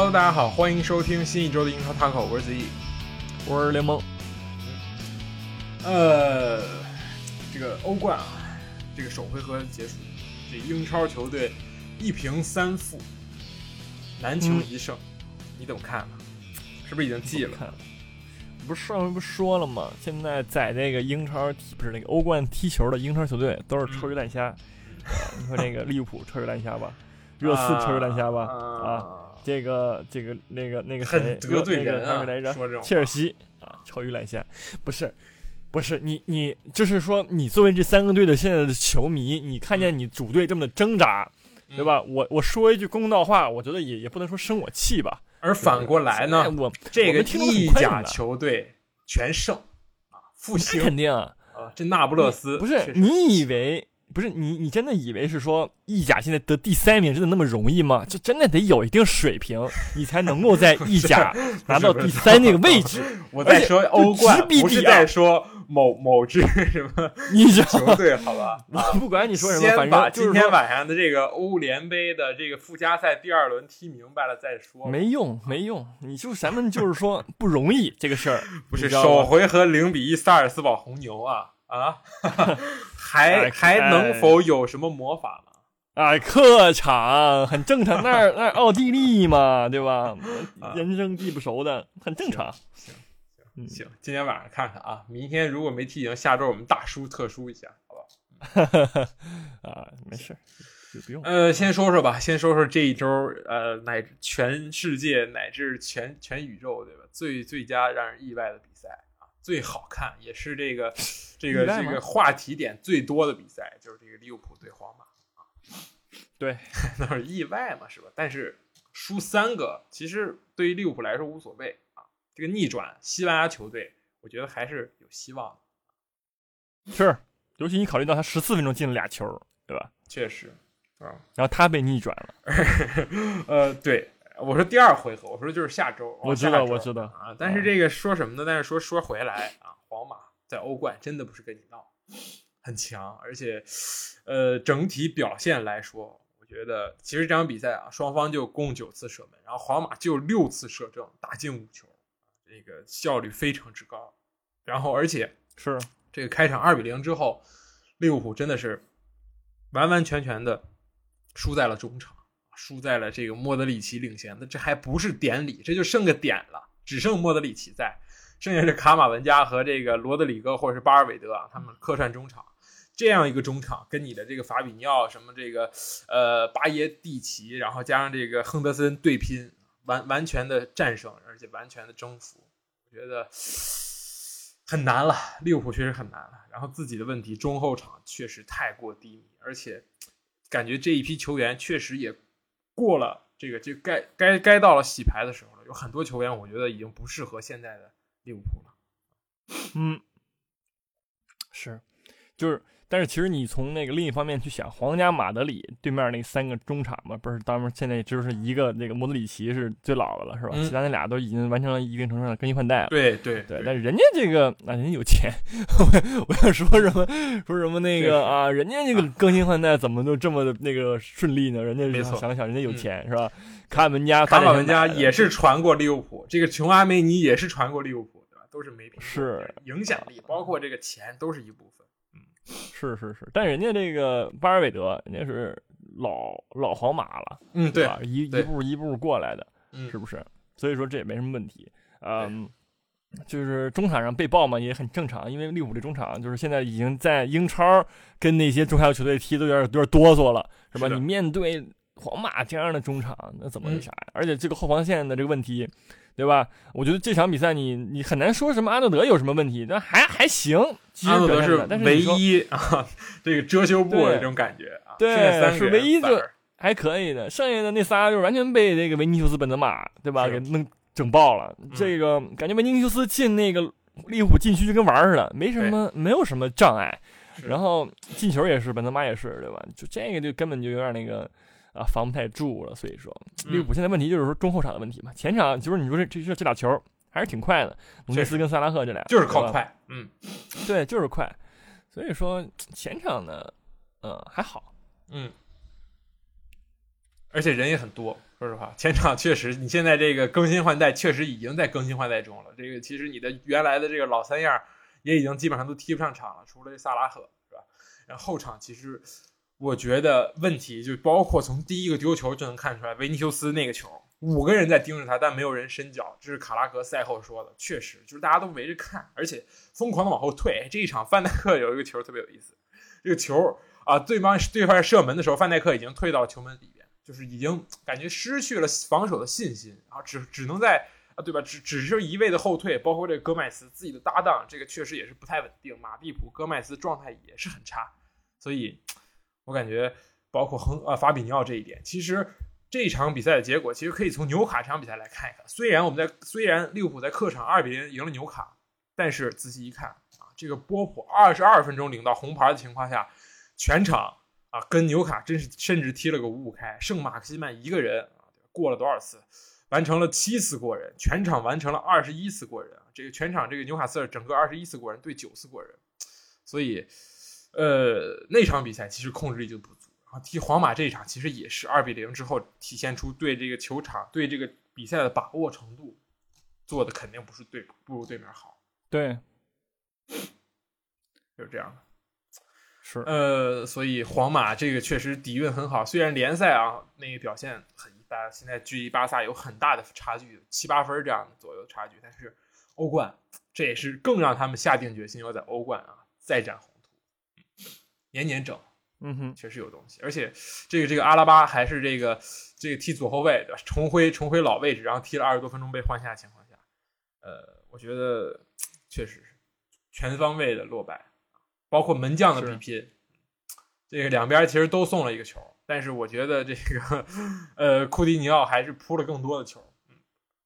Hello，大家好，欢迎收听新一周的英超 Talk，我是子毅。我是联盟。呃，这个欧冠啊，这个首回合结束，这英超球队一平三负，难求一胜，你怎么看呢？是不是已经记了？不是上回不说了吗？现在在这个英超踢不是那个欧冠踢球的英超球队都是臭鱼烂虾。你说那个利物浦臭鱼烂虾吧，热刺臭鱼烂虾吧，啊，这个这个那个那个谁得罪人啊？来着，切尔西啊，超鱼烂虾，不是。不是你，你就是说，你作为这三个队的现在的球迷，你看见你主队这么的挣扎，对吧？我我说一句公道话，我觉得也也不能说生我气吧。而反过来呢，我这个意甲球队全胜啊，复兴肯定啊，这那不勒斯不是？你以为不是你？你真的以为是说意甲现在得第三名真的那么容易吗？就真的得有一定水平，你才能够在意甲拿到第三那个位置。我在说欧冠，不是在说。某某支什么 球队？好吧，我不管你说什么，先把今天晚上的这个欧联杯的这个附加赛第二轮踢明白了再说。没用，没用，你就咱们就是说不容易这个事儿。不是首回合零比一萨尔斯堡红牛啊啊，还还能否有什么魔法呢？啊，客场很正常，那那奥地利嘛，对吧？人生地不熟的，很正常。行行行，今天晚上看看啊，明天如果没踢赢，下周我们大输特输一下，好吧？啊，没事，就不用。呃，先说说吧，先说说这一周，呃，乃至全世界乃至全全宇宙，对吧？最最佳让人意外的比赛啊，最好看也是这个这个这个话题点最多的比赛，就是这个利物浦对皇马啊。对，那是意外嘛，是吧？但是输三个，其实对于利物浦来说无所谓啊。这个逆转西班牙球队，我觉得还是有希望的。是，尤其你考虑到他十四分钟进了俩球，对吧？确实，啊，然后他被逆转了。呃，对，我说第二回合，我说就是下周。我知道，我知道啊。但是这个说什么呢？但是说说回来啊，皇马在欧冠真的不是跟你闹，很强，而且呃，整体表现来说，我觉得其实这场比赛啊，双方就共九次射门，然后皇马就六次射正，打进五球。这个效率非常之高，然后而且是这个开场二比零之后，利物浦真的是完完全全的输在了中场，输在了这个莫德里奇领先的，这还不是典礼，这就剩个点了，只剩莫德里奇在，剩下是卡马文加和这个罗德里戈或者是巴尔韦德啊，他们客串中场，这样一个中场跟你的这个法比尼奥什么这个呃巴耶蒂奇，然后加上这个亨德森对拼。完完全的战胜，而且完全的征服，我觉得很难了。利物浦确实很难了。然后自己的问题，中后场确实太过低迷，而且感觉这一批球员确实也过了这个就该该该到了洗牌的时候了。有很多球员，我觉得已经不适合现在的利物浦了。嗯，是，就是。但是其实你从那个另一方面去想，皇家马德里对面那三个中场嘛，不是，当然现在就是一个那个莫德里奇是最老的了，是吧？其他那俩都已经完成了一定程度上的更新换代了。对对对，但是人家这个啊，人家有钱，我想说什么说什么那个啊，人家这个更新换代怎么就这么的那个顺利呢？人家想想人家有钱是吧？卡文加，卡马文加也是传过利物浦，这个琼阿梅尼也是传过利物浦？都是没品，是影响力，包括这个钱都是一部分。嗯是是是，但人家这个巴尔韦德，人家是老老皇马了，嗯，对吧？一一步一步过来的，嗯，是不是？所以说这也没什么问题，嗯，就是中场上被爆嘛，也很正常，因为利物浦这中场就是现在已经在英超跟那些中下游球队踢的有点有点哆嗦了，是吧？你面对皇马这样的中场，那怎么那啥呀？而且这个后防线的这个问题。对吧？我觉得这场比赛你你很难说什么阿诺德有什么问题，但还还行。阿诺德是唯一啊，这个遮羞布的这种感觉啊，对，是唯一就，还可以的。剩下的那仨就是完全被这个维尼修斯、本泽马，对吧？给弄整爆了。这个感觉维尼修斯进那个利物浦禁区就跟玩似的，没什么，没有什么障碍。然后进球也是，本泽马也是，对吧？就这个就根本就有点那个。啊，防不太住了，所以说利物浦现在问题就是说中后场的问题嘛。前场就是你说这这这俩球还是挺快的，努内斯跟萨拉赫这俩就是靠快，嗯，对，就是快。所以说前场呢，嗯，还好，嗯，而且人也很多。说实话，前场确实，你现在这个更新换代确实已经在更新换代中了。这个其实你的原来的这个老三样也已经基本上都踢不上场了，除了萨拉赫，是吧？然后后场其实我觉得问题就包括从第一个丢球就能看出来，维尼修斯那个球，五个人在盯着他，但没有人伸脚，这是卡拉格赛后说的，确实就是大家都围着看，而且疯狂的往后退。这一场范戴克有一个球特别有意思，这个球啊，对方对方射门的时候，范戴克已经退到球门里边。就是已经感觉失去了防守的信心，然后只只能在啊，对吧？只只是一味的后退，包括这个戈麦斯自己的搭档，这个确实也是不太稳定。马蒂普、戈麦斯状态也是很差，所以我感觉包括亨啊法比尼奥这一点，其实这场比赛的结果其实可以从纽卡这场比赛来看一看。虽然我们在虽然利物浦在客场二比零赢了纽卡，但是仔细一看啊，这个波普二十二分钟领到红牌的情况下，全场。啊，跟纽卡真是甚至踢了个五五开，剩马克西曼一个人啊，过了多少次，完成了七次过人，全场完成了二十一次过人，这个全场这个纽卡斯尔整个二十一次过人对九次过人，所以，呃，那场比赛其实控制力就不足，然后踢皇马这一场其实也是二比零之后体现出对这个球场对这个比赛的把握程度做的肯定不是对不如对面好，对，就是这样的。是呃，所以皇马这个确实底蕴很好，虽然联赛啊那个表现很一般，现在距离巴萨有很大的差距，七八分这样的左右差距，但是欧冠这也是更让他们下定决心要在欧冠啊再展宏图，年年整，嗯哼，确实有东西，而且这个这个阿拉巴还是这个这个踢左后卫对吧？重回重回老位置，然后踢了二十多分钟被换下的情况下，呃，我觉得确实是全方位的落败。包括门将的比拼，这个两边其实都送了一个球，但是我觉得这个呃库蒂尼奥还是扑了更多的球，嗯，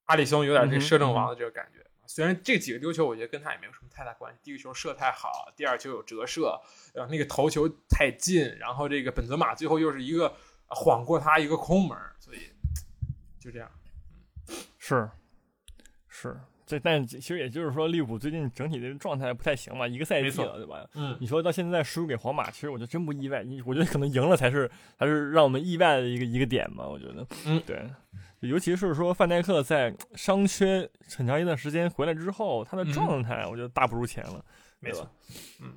阿里松有点这个摄政王的这个感觉。虽然这几个丢球，我觉得跟他也没有什么太大关系。第一个球射太好，第二球有折射，然后那个头球太近，然后这个本泽马最后又是一个晃过他一个空门，所以就这样，是是。这但其实也就是说，利物浦最近整体的状态不太行嘛，一个赛季了，对吧？嗯，你说到现在输给皇马，其实我觉得真不意外。你我觉得可能赢了才是，才是让我们意外的一个一个点吧。我觉得，嗯，对，尤其是说范戴克在伤缺很长一段时间回来之后，他的状态我觉得大不如前了，没错。嗯，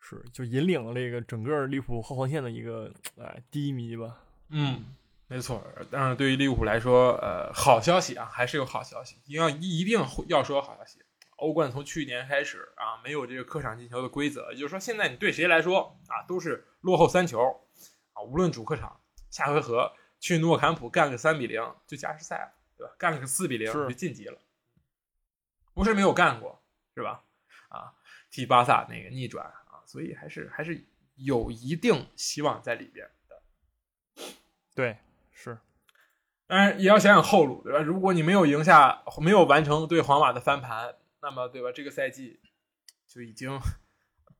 是就引领了这个整个利物浦后防线的一个哎低迷吧。嗯。没错，但是对于利物浦来说，呃，好消息啊，还是有好消息。一定要一定要说好消息。欧冠从去年开始啊，没有这个客场进球的规则，也就是说，现在你对谁来说啊，都是落后三球啊，无论主客场，下回合去诺坎普干个三比零就加时赛了，对吧？干了个四比零就晋级了，不是没有干过，是吧？啊，替巴萨那个逆转啊，所以还是还是有一定希望在里边的，对。当然也要想想后路，对吧？如果你没有赢下，没有完成对皇马的翻盘，那么，对吧？这个赛季就已经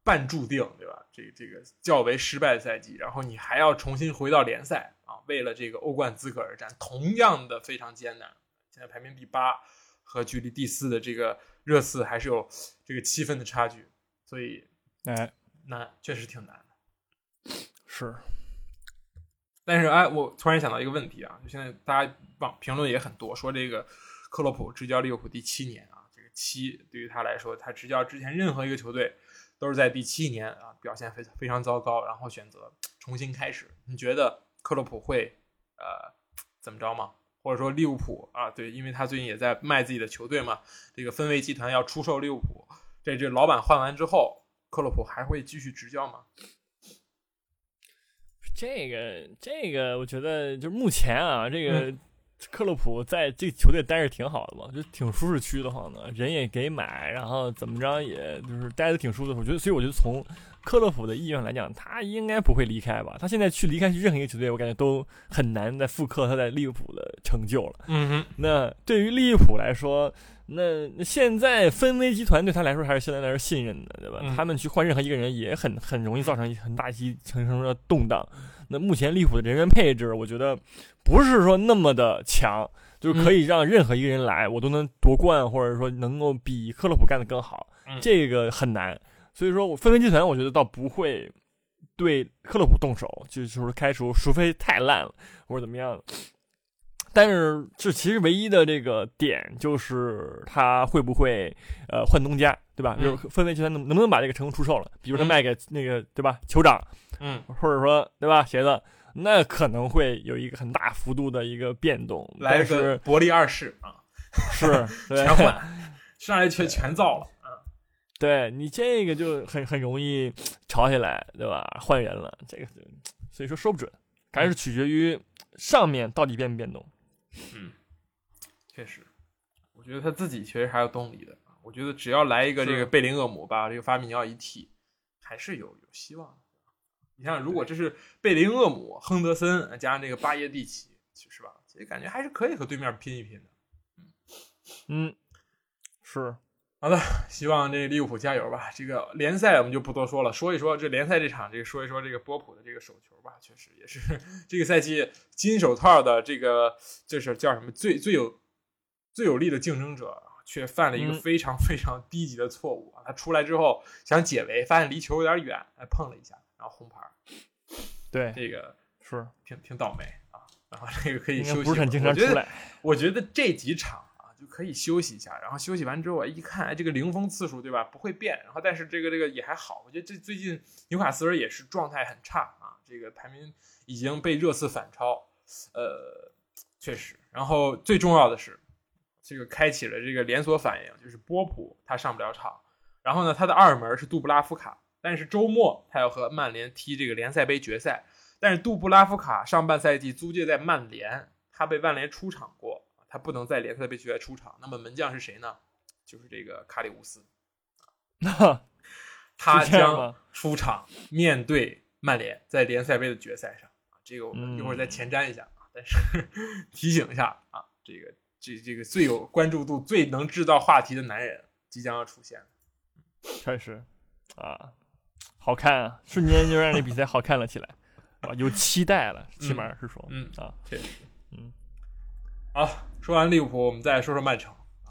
半注定，对吧？这这个较为失败的赛季，然后你还要重新回到联赛啊，为了这个欧冠资格而战，同样的非常艰难。现在排名第八，和距离第四的这个热刺还是有这个七分的差距，所以，哎，难，确实挺难的，是。但是哎，我突然想到一个问题啊，就现在大家网评论也很多，说这个克洛普执教利物浦第七年啊，这个七对于他来说，他执教之前任何一个球队都是在第七年啊表现非非常糟糕，然后选择重新开始。你觉得克洛普会呃怎么着吗？或者说利物浦啊，对，因为他最近也在卖自己的球队嘛，这个分卫集团要出售利物浦，这这老板换完之后，克洛普还会继续执教吗？这个这个，我觉得就是目前啊，这个克洛普在这球队待着挺好的嘛，就挺舒适区的慌的，人也给买，然后怎么着，也就是待的挺舒服的。我觉得，所以我觉得从克洛普的意愿来讲，他应该不会离开吧？他现在去离开去任何一个球队，我感觉都很难再复刻他在利物浦的成就了。嗯哼，那对于利物浦来说。那那现在分威集团对他来说还是相对来说信任的，对吧？他们去换任何一个人也很很容易造成很大一层层的动荡。那目前利物浦的人员配置，我觉得不是说那么的强，就是可以让任何一个人来，我都能夺冠，或者说能够比克洛普干得更好。这个很难。所以说我分威集团，我觉得倒不会对克洛普动手，就是开除，除非太烂了或者怎么样。但是这其实唯一的这个点就是他会不会呃换东家，对吧？就是氛围集团能能不能把这个成功出售了？比如他卖给那个对吧酋长，嗯，或者说对吧鞋子，那可能会有一个很大幅度的一个变动。来个伯利二世啊，是全换，上来全全造了。对你这个就很很容易吵起来，对吧？换人了，这个所以说说不准，还是取决于上面到底变不变动。嗯，确实，我觉得他自己确实还有动力的。我觉得只要来一个这个贝林厄姆把这个法米尼奥一替，还是有有希望的。你像如果这是贝林厄姆、亨德森加上这个巴耶蒂奇，是吧？其实感觉还是可以和对面拼一拼的。嗯，是。好的，希望这利物浦加油吧。这个联赛我们就不多说了，说一说这联赛这场，这个说一说这个波普的这个手球吧。确实也是这个赛季金手套的这个，就是叫什么最最有最有力的竞争者，却犯了一个非常非常低级的错误啊！他出来之后想解围，发现离球有点远，还碰了一下，然后红牌。对，这个是挺挺倒霉啊。然后这个可以休息。不是很经常出来。我觉得这几场。就可以休息一下，然后休息完之后，我一看，哎，这个零封次数，对吧？不会变。然后，但是这个这个也还好。我觉得这最近纽卡斯尔也是状态很差啊，这个排名已经被热刺反超，呃，确实。然后最重要的是，这个开启了这个连锁反应，就是波普他上不了场。然后呢，他的二门是杜布拉夫卡，但是周末他要和曼联踢这个联赛杯决赛。但是杜布拉夫卡上半赛季租借在曼联，他被曼联出场过。他不能在联赛杯决赛出场，那么门将是谁呢？就是这个卡里乌斯，他将出场面对曼联，在联赛杯的决赛上啊。这个我们一会儿再前瞻一下啊。但是 提醒一下啊，这个这这个最有关注度、最能制造话题的男人即将要出现了。确实啊，好看啊，瞬间就让这比赛好看了起来啊，有期待了，起码是说，嗯啊，确实，嗯，好。说完利物浦，我们再说说曼城啊，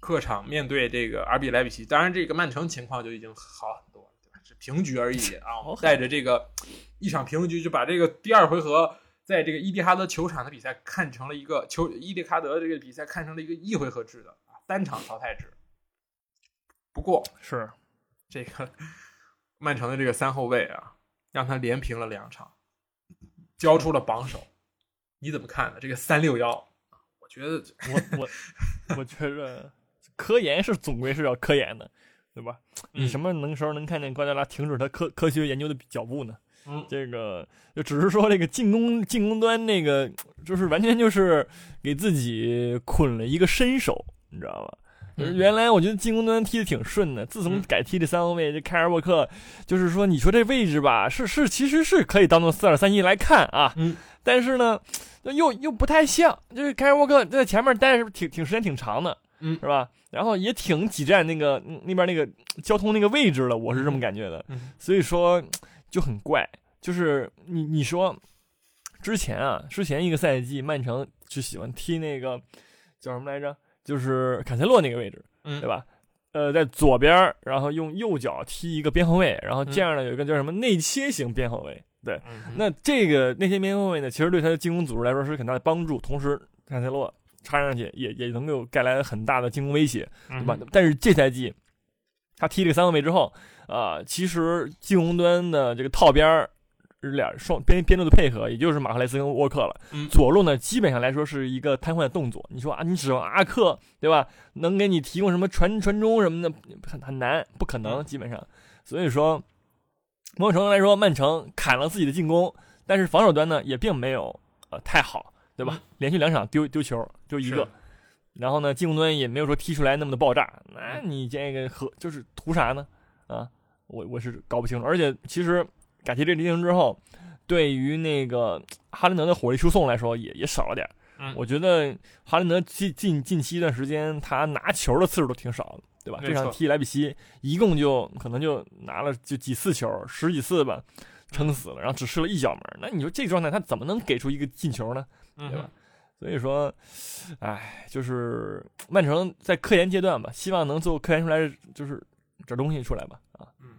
客场面对这个阿比莱比锡，当然这个曼城情况就已经好很多了，对吧？是平局而已啊。带着这个一场平局，就把这个第二回合在这个伊蒂哈德球场的比赛看成了一个球伊蒂哈德这个比赛看成了一个一回合制的啊单场淘汰制。不过，是这个曼城的这个三后卫啊，让他连平了两场，交出了榜首。你怎么看呢？这个三六幺？觉得我我我觉得科研是总归是要科研的，对吧？你什么能时候能看见瓜迪拉停止他科科学研究的脚步呢？嗯，这个就只是说这个进攻进攻端那个就是完全就是给自己捆了一个身手，你知道吧？原来我觉得进攻端踢的挺顺的，自从改踢这三后卫，这凯尔沃克就是说你说这位置吧，是是其实是可以当做四二三一来看啊，嗯，但是呢。又又不太像，就是凯尔沃克在前面待是不是挺挺时间挺长的，嗯，是吧？然后也挺挤占那个那边那个交通那个位置了，我是这么感觉的。所以说就很怪，就是你你说之前啊，之前一个赛季曼城就喜欢踢那个叫什么来着？就是坎塞洛那个位置，嗯，对吧？呃，在左边，然后用右脚踢一个边后卫，然后这样呢有一个叫什么内切型边后卫。对，那这个那些边后卫呢，其实对他的进攻组织来说是很大的帮助，同时坎塞洛插上去也也能够带来很大的进攻威胁，对吧？但是这赛季他踢这个三个位之后啊，其实进攻端的这个套边儿俩双边边路的配合，也就是马克莱斯跟沃克了。左路呢，基本上来说是一个瘫痪的动作。你说啊，你指望阿克对吧，能给你提供什么传传中什么的，很很难，不可能，基本上。所以说。某种程度来说，曼城砍了自己的进攻，但是防守端呢也并没有呃太好，对吧？连续两场丢丢球就一个，然后呢进攻端也没有说踢出来那么的爆炸，那你这个和就是图啥呢？啊，我我是搞不清楚。而且其实改踢这阵型之后，对于那个哈兰德的火力输送来说也也少了点。我觉得哈兰德近近近期一段时间他拿球的次数都挺少的。对吧？这场踢莱比锡，一共就可能就拿了就几次球，十几次吧，撑死了，然后只射了一脚门。那你说这状态，他怎么能给出一个进球呢？对吧？所以说，哎，就是曼城在科研阶段吧，希望能做科研出来，就是这东西出来吧。啊，嗯，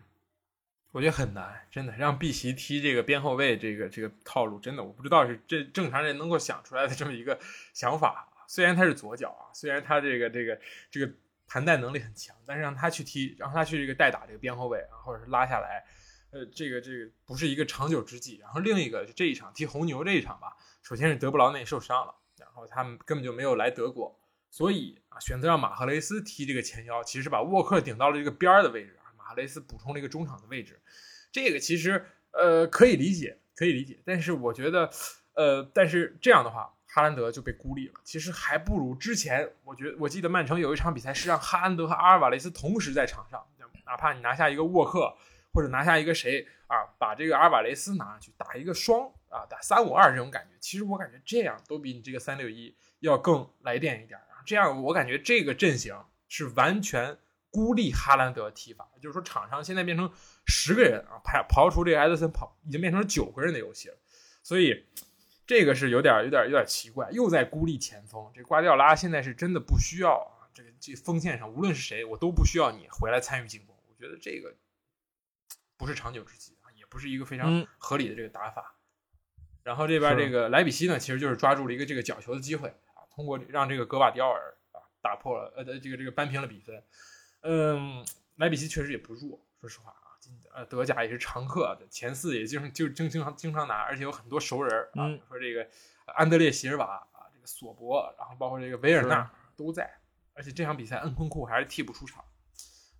我觉得很难，真的让碧玺踢这个边后卫，这个这个套路，真的我不知道是这正常人能够想出来的这么一个想法。虽然他是左脚啊，虽然他这个这个这个盘带能力很强，但是让他去踢，让他去这个代打这个边后卫啊，或者是拉下来，呃，这个这个不是一个长久之计。然后另一个这一场踢红牛这一场吧，首先是德布劳内受伤了，然后他们根本就没有来德国，所以啊，选择让马赫雷斯踢这个前腰，其实把沃克顶到了这个边儿的位置，马雷斯补充了一个中场的位置，这个其实呃可以理解，可以理解，但是我觉得，呃，但是这样的话。哈兰德就被孤立了，其实还不如之前。我觉得我记得曼城有一场比赛是让哈兰德和阿尔瓦雷斯同时在场上，哪怕你拿下一个沃克或者拿下一个谁啊，把这个阿尔瓦雷斯拿上去打一个双啊，打三五二这种感觉，其实我感觉这样都比你这个三六一要更来电一点。这样我感觉这个阵型是完全孤立哈兰德踢法，就是说场上现在变成十个人啊，排刨除这个埃德森跑，已经变成了九个人的游戏了，所以。这个是有点有点有点奇怪，又在孤立前锋。这瓜迪奥拉现在是真的不需要啊，这个这锋线上无论是谁，我都不需要你回来参与进攻。我觉得这个不是长久之计啊，也不是一个非常合理的这个打法。然后这边这个莱比锡呢，其实就是抓住了一个这个角球的机会啊，通过让这个格瓦迪奥尔啊打破了呃这个这个扳平了比分。嗯，莱比锡确实也不弱，说实话啊。呃，德甲也是常客，前四也经常就经经常经常拿，而且有很多熟人啊，说这个安德烈席尔瓦啊，这个索博，然后包括这个维尔纳都在，而且这场比赛恩昆库还是替补出场，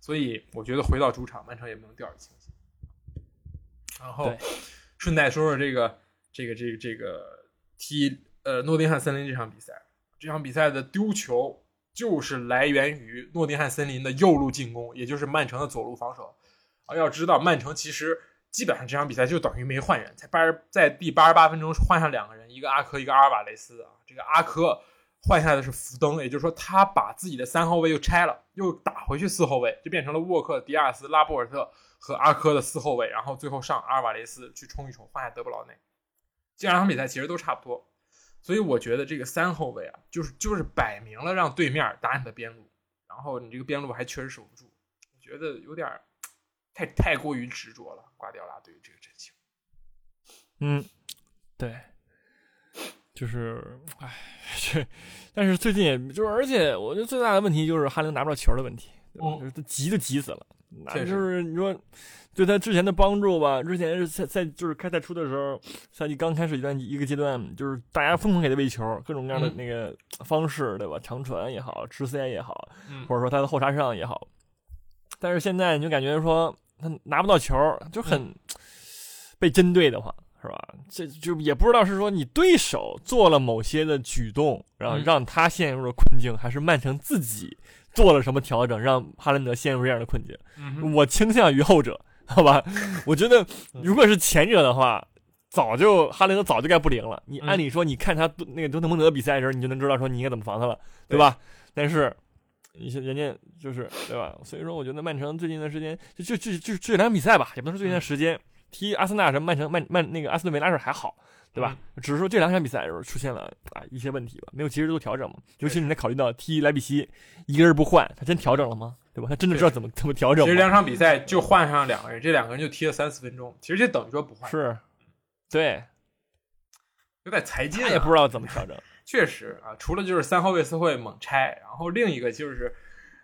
所以我觉得回到主场，曼城也不能掉以轻心。然后顺带说说这个这个这个这个踢呃诺丁汉森林这场比赛，这场比赛的丢球就是来源于诺丁汉森林的右路进攻，也就是曼城的左路防守。啊，要知道曼城其实基本上这场比赛就等于没换人，才八十在第八十八分钟换上两个人，一个阿科，一个阿尔瓦雷斯啊。这个阿科换下来的是福登，也就是说他把自己的三号位又拆了，又打回去四后卫，就变成了沃克、迪亚斯、拉波尔特和阿科的四后卫，然后最后上阿尔瓦雷斯去冲一冲，换下德布劳内。这两场比赛其实都差不多，所以我觉得这个三后卫啊，就是就是摆明了让对面打你的边路，然后你这个边路还确实守不住，我觉得有点。太太过于执着了，瓜迪奥拉对于这个阵型。嗯，对，就是，唉，这，但是最近也就是，而且我觉得最大的问题就是哈林拿不到球的问题，就是他急都急死了。那就是你说对他之前的帮助吧，之前是在在就是开赛初的时候，赛季刚开始一段一个阶段，就是大家疯狂给他喂球，各种各样的那个方式，对吧？长传也好，吃塞也好，或者说他的后插上也好。但是现在你就感觉说。他拿不到球，就很被针对的话，是吧？这就也不知道是说你对手做了某些的举动，然后让他陷入了困境，还是曼城自己做了什么调整，让哈兰德陷入这样的困境。我倾向于后者，好吧？我觉得如果是前者的话，早就哈兰德早就该不灵了。你按理说，你看他那个多特蒙德比赛的时候，你就能知道说你应该怎么防他了，对吧？但是。一些人家就是对吧？所以说，我觉得曼城最近的时间就就就就这两场比赛吧，也不能说最近的时间踢阿森纳什么曼城曼曼那个阿斯顿维拉时候还好，对吧？只是说这两场比赛的时候出现了啊一些问题吧，没有及时做调整嘛。尤其是你在考虑到踢莱比锡一个人不换，他真调整了吗？对吧？他真的知道怎么怎么调整？其实两场比赛就换上两个人，这两个人就踢了三四分钟，其实就等于说不换。是，对，有点才劲，也不知道怎么调整。确实啊，除了就是三号位、四会猛拆，然后另一个就是，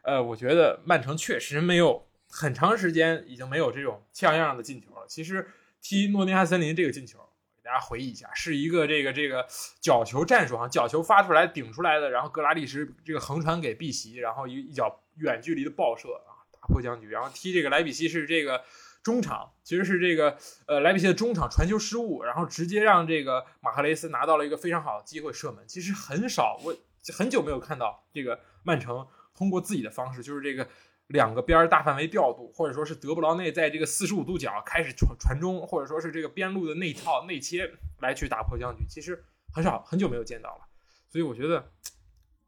呃，我觉得曼城确实没有很长时间已经没有这种像样的进球了。其实踢诺丁汉森林这个进球，给大家回忆一下，是一个这个这个角球战术哈，角球发出来顶出来的，然后格拉利什这个横传给碧玺，然后一一脚远距离的爆射啊，打破僵局，然后踢这个莱比锡是这个。中场其实是这个呃莱比锡的中场传球失误，然后直接让这个马赫雷斯拿到了一个非常好的机会射门。其实很少，我很久没有看到这个曼城通过自己的方式，就是这个两个边大范围调度，或者说是德布劳内在这个四十五度角开始传传中，或者说是这个边路的内套内切来去打破僵局。其实很少，很久没有见到了。所以我觉得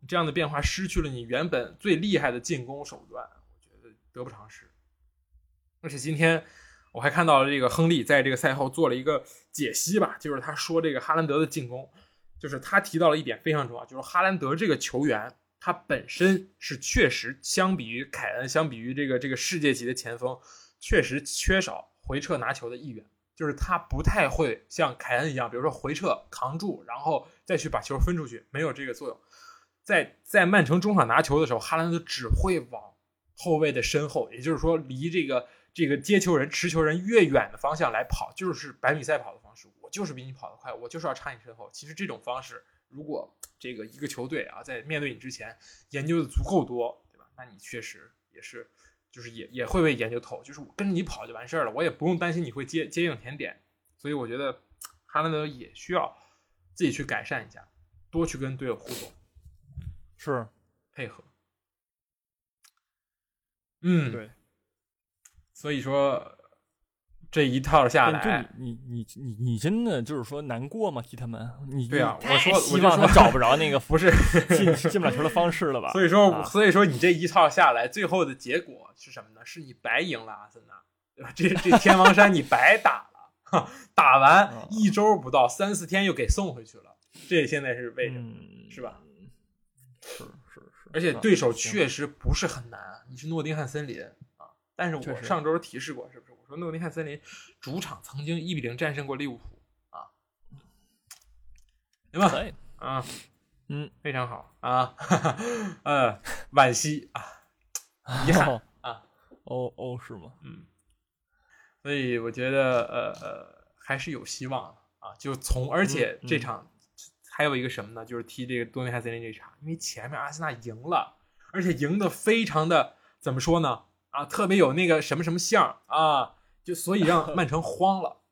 这样的变化失去了你原本最厉害的进攻手段，我觉得得不偿失。而且今天我还看到了这个亨利在这个赛后做了一个解析吧，就是他说这个哈兰德的进攻，就是他提到了一点非常重要，就是哈兰德这个球员他本身是确实相比于凯恩，相比于这个这个世界级的前锋，确实缺少回撤拿球的意愿，就是他不太会像凯恩一样，比如说回撤扛住，然后再去把球分出去，没有这个作用。在在曼城中场拿球的时候，哈兰德只会往后卫的身后，也就是说离这个这个接球人、持球人越远的方向来跑，就是百米赛跑的方式。我就是比你跑得快，我就是要插你身后。其实这种方式，如果这个一个球队啊在面对你之前研究的足够多，对吧？那你确实也是，就是也也会被研究透。就是我跟着你跑就完事儿了，我也不用担心你会接接应甜点。所以我觉得哈兰德也需要自己去改善一下，多去跟队友互动。是配合，嗯，对，所以说这一套下来，你你你你你真的就是说难过吗？替他们，你对啊，我说希望他找不着那个 不是 进进不了球的方式了吧？所以说，所以说你这一套下来，最后的结果是什么呢？是你白赢了阿森纳，对吧？这这天王山你白打了，打完一周不到，三四天又给送回去了，这现在是为什么？是吧？是是是，而且对手确实不是很难。你是诺丁汉森林啊，但是我上周提示过，是不是？我说诺丁汉森林主场曾经一比零战胜过利物浦啊，对吧？啊，嗯，非常好啊，呃，惋惜啊，遗憾啊，哦哦，是吗？嗯，所以我觉得呃呃还是有希望的啊，就从而且这场。还有一个什么呢？就是踢这个多内汉森林这场，因为前面阿森纳赢了，而且赢得非常的怎么说呢？啊，特别有那个什么什么相啊，就所以让 曼城慌了。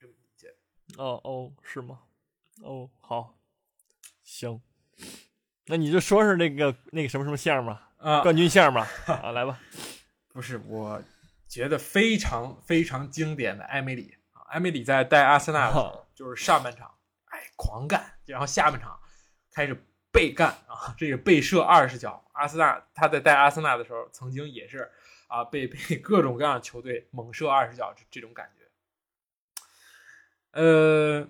这么理解？哦哦，是吗？哦，好，行，那你就说是那个那个什么什么相吧，啊，冠军相吧，啊，来吧。不是，我觉得非常非常经典的埃梅里啊，埃梅里在带阿森纳的时候 就是上半场，哎，狂干。然后下半场开始被干啊，这个被射二十脚。阿森纳他在带阿森纳的时候，曾经也是啊，被 被各种各样的球队猛射二十脚这这种感觉。呃，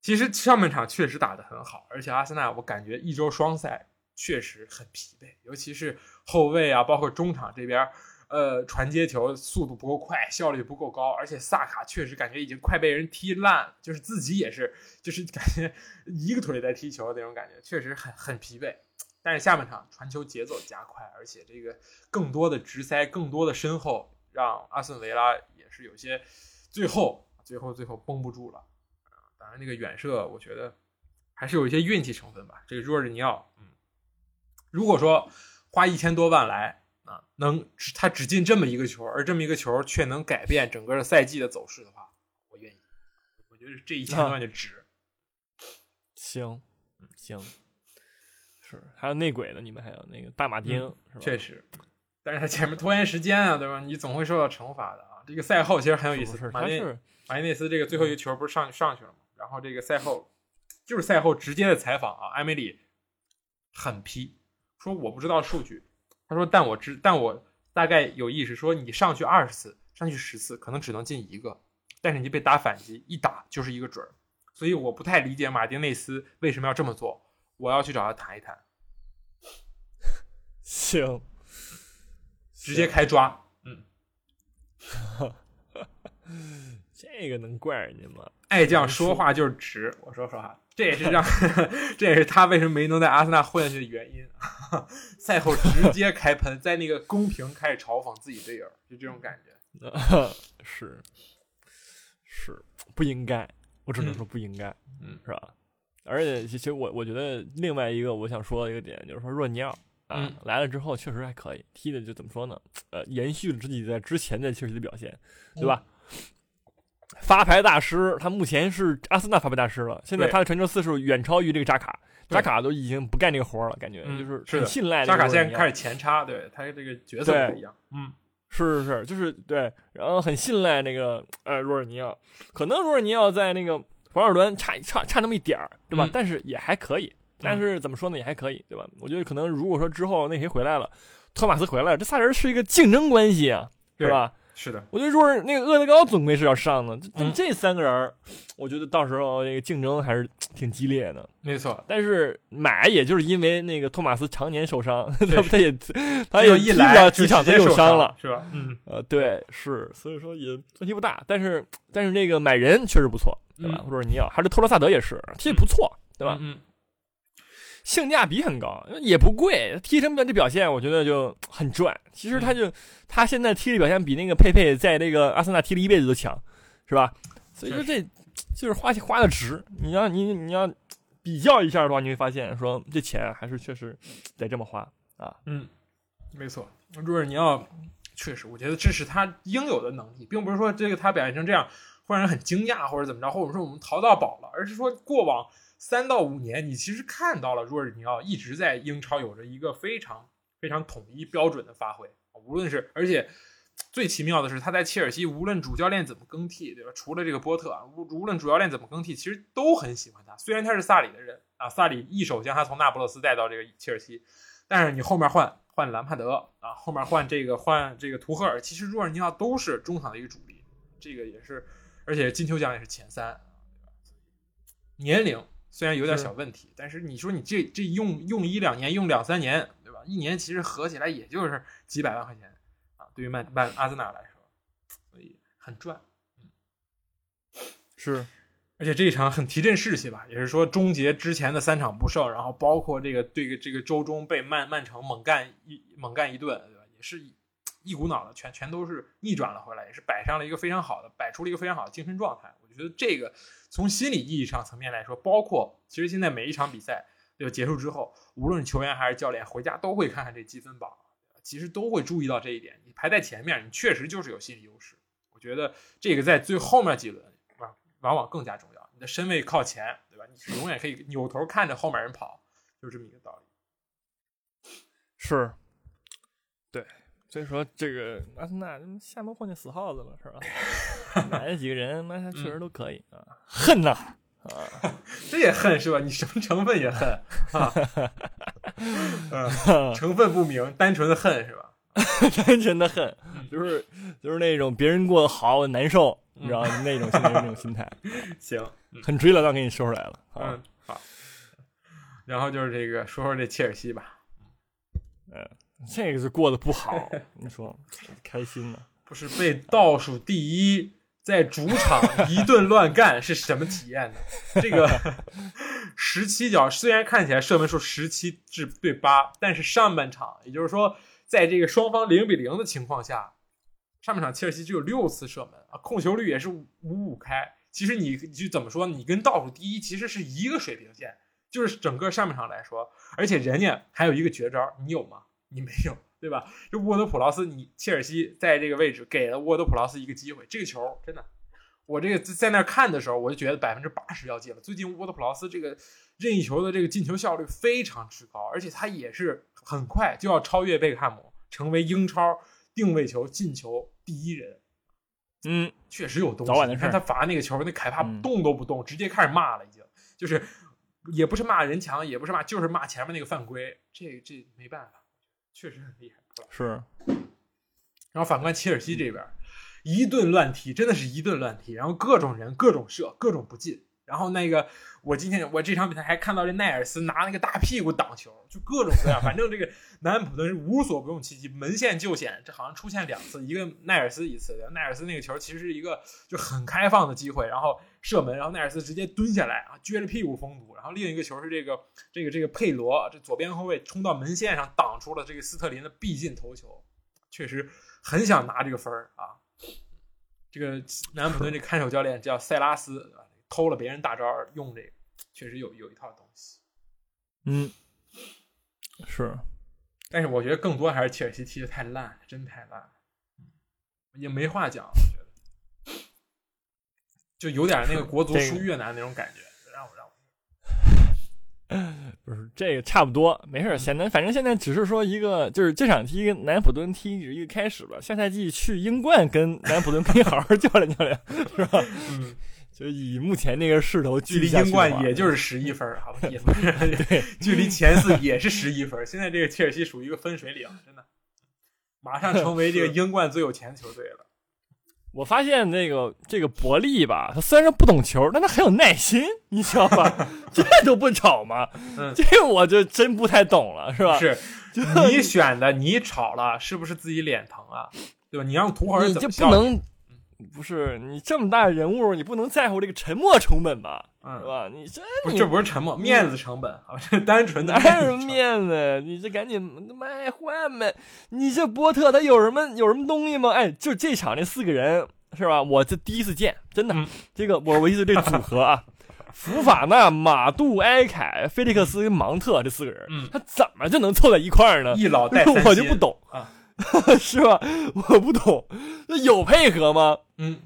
其实上半场确实打得很好，而且阿森纳我感觉一周双赛确实很疲惫，尤其是后卫啊，包括中场这边。呃，传接球速度不够快，效率不够高，而且萨卡确实感觉已经快被人踢烂，就是自己也是，就是感觉一个腿在踢球那种感觉，确实很很疲惫。但是下半场传球节奏加快，而且这个更多的直塞，更多的身后，让阿森维拉也是有些最后最后最后绷不住了。当然那个远射，我觉得还是有一些运气成分吧。这个若日尼奥，嗯，如果说花一千多万来。啊，能他只进这么一个球，而这么一个球却能改变整个的赛季的走势的话，我愿意。我觉得这一千多万就值。行，行，是还有内鬼呢，你们还有那个大马丁，是吧？确实，但是他前面拖延时间啊，对吧？你总会受到惩罚的啊。这个赛后其实很有意思，马内马内斯这个最后一个球不是上上去了吗？然后这个赛后就是赛后直接的采访啊，埃梅里很批，说我不知道数据。他说：“但我知，但我大概有意识说，你上去二十次，上去十次，可能只能进一个，但是你被打反击，一打就是一个准儿。所以我不太理解马丁内斯为什么要这么做。我要去找他谈一谈。行，直接开抓。嗯，这个能怪人家吗？爱将说话就是直。我说实话。”这也是让，这也是他为什么没能在阿森纳混下去的原因。赛后直接开喷，在那个公屏开始嘲讽自己队友，就这种感觉。是，是不应该，我只能说不应该，嗯，是吧？而且其实我我觉得另外一个我想说的一个点就是说，若尼奥啊来了之后确实还可以，踢的就怎么说呢？呃，延续了自己在之前的球队的表现，对吧？发牌大师，他目前是阿森纳发牌大师了。现在他的传球次数远超于这个扎卡，扎卡都已经不干这个活了，感觉就是很信赖。扎卡现在开始前插，对他这个角色不一样。嗯，是是是，就是对，然后很信赖那个呃若尔尼奥，可能若尔尼奥在那个博尔伦差差差那么一点儿，对吧？但是也还可以，但是怎么说呢，也还可以，对吧？我觉得可能如果说之后那谁回来了，托马斯回来了，这仨人是一个竞争关系啊，是吧？是的，我觉得若是那个厄德高总归是要上的，这这三个人，我觉得到时候这个竞争还是挺激烈的。没错，但是买也就是因为那个托马斯常年受伤，他他也他也一来几场他受伤了，是吧？嗯，呃，对，是，所以说也问题不大。但是但是那个买人确实不错，对吧？或者你要还是托罗萨德也是踢不错，对吧？嗯。性价比很高，也不贵，踢成这表现，我觉得就很赚。其实他就他现在踢的表现比那个佩佩在那个阿森纳踢了一辈子都强，是吧？所以说这就是花钱花的值。你要你你要比较一下的话，你会发现说这钱还是确实得这么花啊。嗯，没错，就是你要确实，我觉得这是他应有的能力，并不是说这个他表现成这样会让人很惊讶或者怎么着，或者说我们淘到宝了，而是说过往。三到五年，你其实看到了若尔尼奥一直在英超有着一个非常非常统一标准的发挥，无论是而且最奇妙的是他在切尔西，无论主教练怎么更替，对吧？除了这个波特，无无论主教练怎么更替，其实都很喜欢他。虽然他是萨里的人啊，萨里一手将他从那不勒斯带到这个切尔西，但是你后面换换兰帕德啊，后面换这个换这个图赫尔，其实若尔尼奥都是中场的一个主力，这个也是，而且金球奖也是前三，年龄。虽然有点小问题，但是你说你这这用用一两年，用两三年，对吧？一年其实合起来也就是几百万块钱啊，对于曼曼阿森纳来说，所以很赚。嗯是，而且这一场很提振士气吧，也是说终结之前的三场不胜，然后包括这个对这个周中被曼曼城猛干一猛干一顿，对吧？也是一股脑的全全都是逆转了回来，也是摆上了一个非常好的，摆出了一个非常好的精神状态。我觉得这个。从心理意义上层面来说，包括其实现在每一场比赛就结束之后，无论球员还是教练，回家都会看看这积分榜，其实都会注意到这一点。你排在前面，你确实就是有心理优势。我觉得这个在最后面几轮啊，往往更加重要。你的身位靠前，对吧？你永远可以扭头看着后面人跑，就这么一个道理。是，所以说，这个阿森纳下门混进死耗子了，是吧？买了几个人，那他确实都可以啊，恨呐啊，这也恨是吧？你什么成分也恨啊？成分不明，单纯的恨是吧？单纯的恨，就是就是那种别人过得好难受，你知道那种心那种心态。行，很追了，当给你说出来了。嗯，好。然后就是这个，说说这切尔西吧。嗯。这个是过得不好，你说开心吗？不是被倒数第一，在主场一顿乱干是什么体验呢？这个十七脚虽然看起来射门数十七至对八，但是上半场，也就是说，在这个双方零比零的情况下，上半场切尔西只有六次射门啊，控球率也是五五开。其实你就怎么说？你跟倒数第一其实是一个水平线，就是整个上半场来说，而且人家还有一个绝招，你有吗？你没有，对吧？就沃德普劳斯，你切尔西在这个位置给了沃德普劳斯一个机会，这个球真的，我这个在那看的时候，我就觉得百分之八十要进了。最近沃德普劳斯这个任意球的这个进球效率非常之高，而且他也是很快就要超越贝克汉姆，成为英超定位球进球第一人。嗯，确实有东西。你看他罚那个球，那凯帕动都不动，直接开始骂了，已经就是也不是骂人墙，也不是骂，就是骂前面那个犯规。这这没办法。确实很厉害，是。然后反观切尔西这边，一顿乱踢，真的是一顿乱踢，然后各种人各种射，各种不进。然后那个，我今天我这场比赛还看到这奈尔斯拿那个大屁股挡球，就各种各样。反正这个 南安普顿是无所不用其极，门线救险，这好像出现两次，一个奈尔斯一次。奈尔斯那个球其实是一个就很开放的机会，然后射门，然后奈尔斯直接蹲下来啊，撅着屁股封堵。然后另一个球是这个这个这个佩罗，这左边后卫冲到门线上挡出了这个斯特林的必进头球，确实很想拿这个分儿啊。这个南安普顿这看守教练叫塞拉斯，偷了别人大招用这个，确实有有一套东西。嗯，是，但是我觉得更多还是切尔西踢的太烂，真太烂，也没话讲，我觉得就有点那个国足 输越南那种感觉。让我让我 不是这个差不多，没事儿。现在反正现在只是说一个，就是这场踢跟南普敦踢是一个开始吧。下赛季去英冠跟南普敦 可以好好较量较量，是吧？嗯，就以目前那个势头，距离英冠也就是十一分，好吧？也不是对，距离前四也是十一分。现在这个切尔西属于一个分水岭，真的，马上成为这个英冠最有钱的球队了。我发现那个这个伯利吧，他虽然不懂球，但他很有耐心，你知道吧？这都不吵吗？这我就真不太懂了，是吧？是，你选的，你吵了，是不是自己脸疼啊？对吧？你让土豪人怎么不能？不是你这么大人物，你不能在乎这个沉默成本吧？是吧？你这这不是沉默，面子成本啊！这单纯的哪有面子？你这赶紧卖换呗！你这波特他有什么有什么东西吗？哎，就这场那四个人是吧？我这第一次见，真的，这个我我意思这组合啊，福法纳、马杜、埃凯、菲利克斯跟芒特这四个人，他怎么就能凑在一块儿呢？一老带 我就不懂啊。是吧？我不懂，那有配合吗？嗯，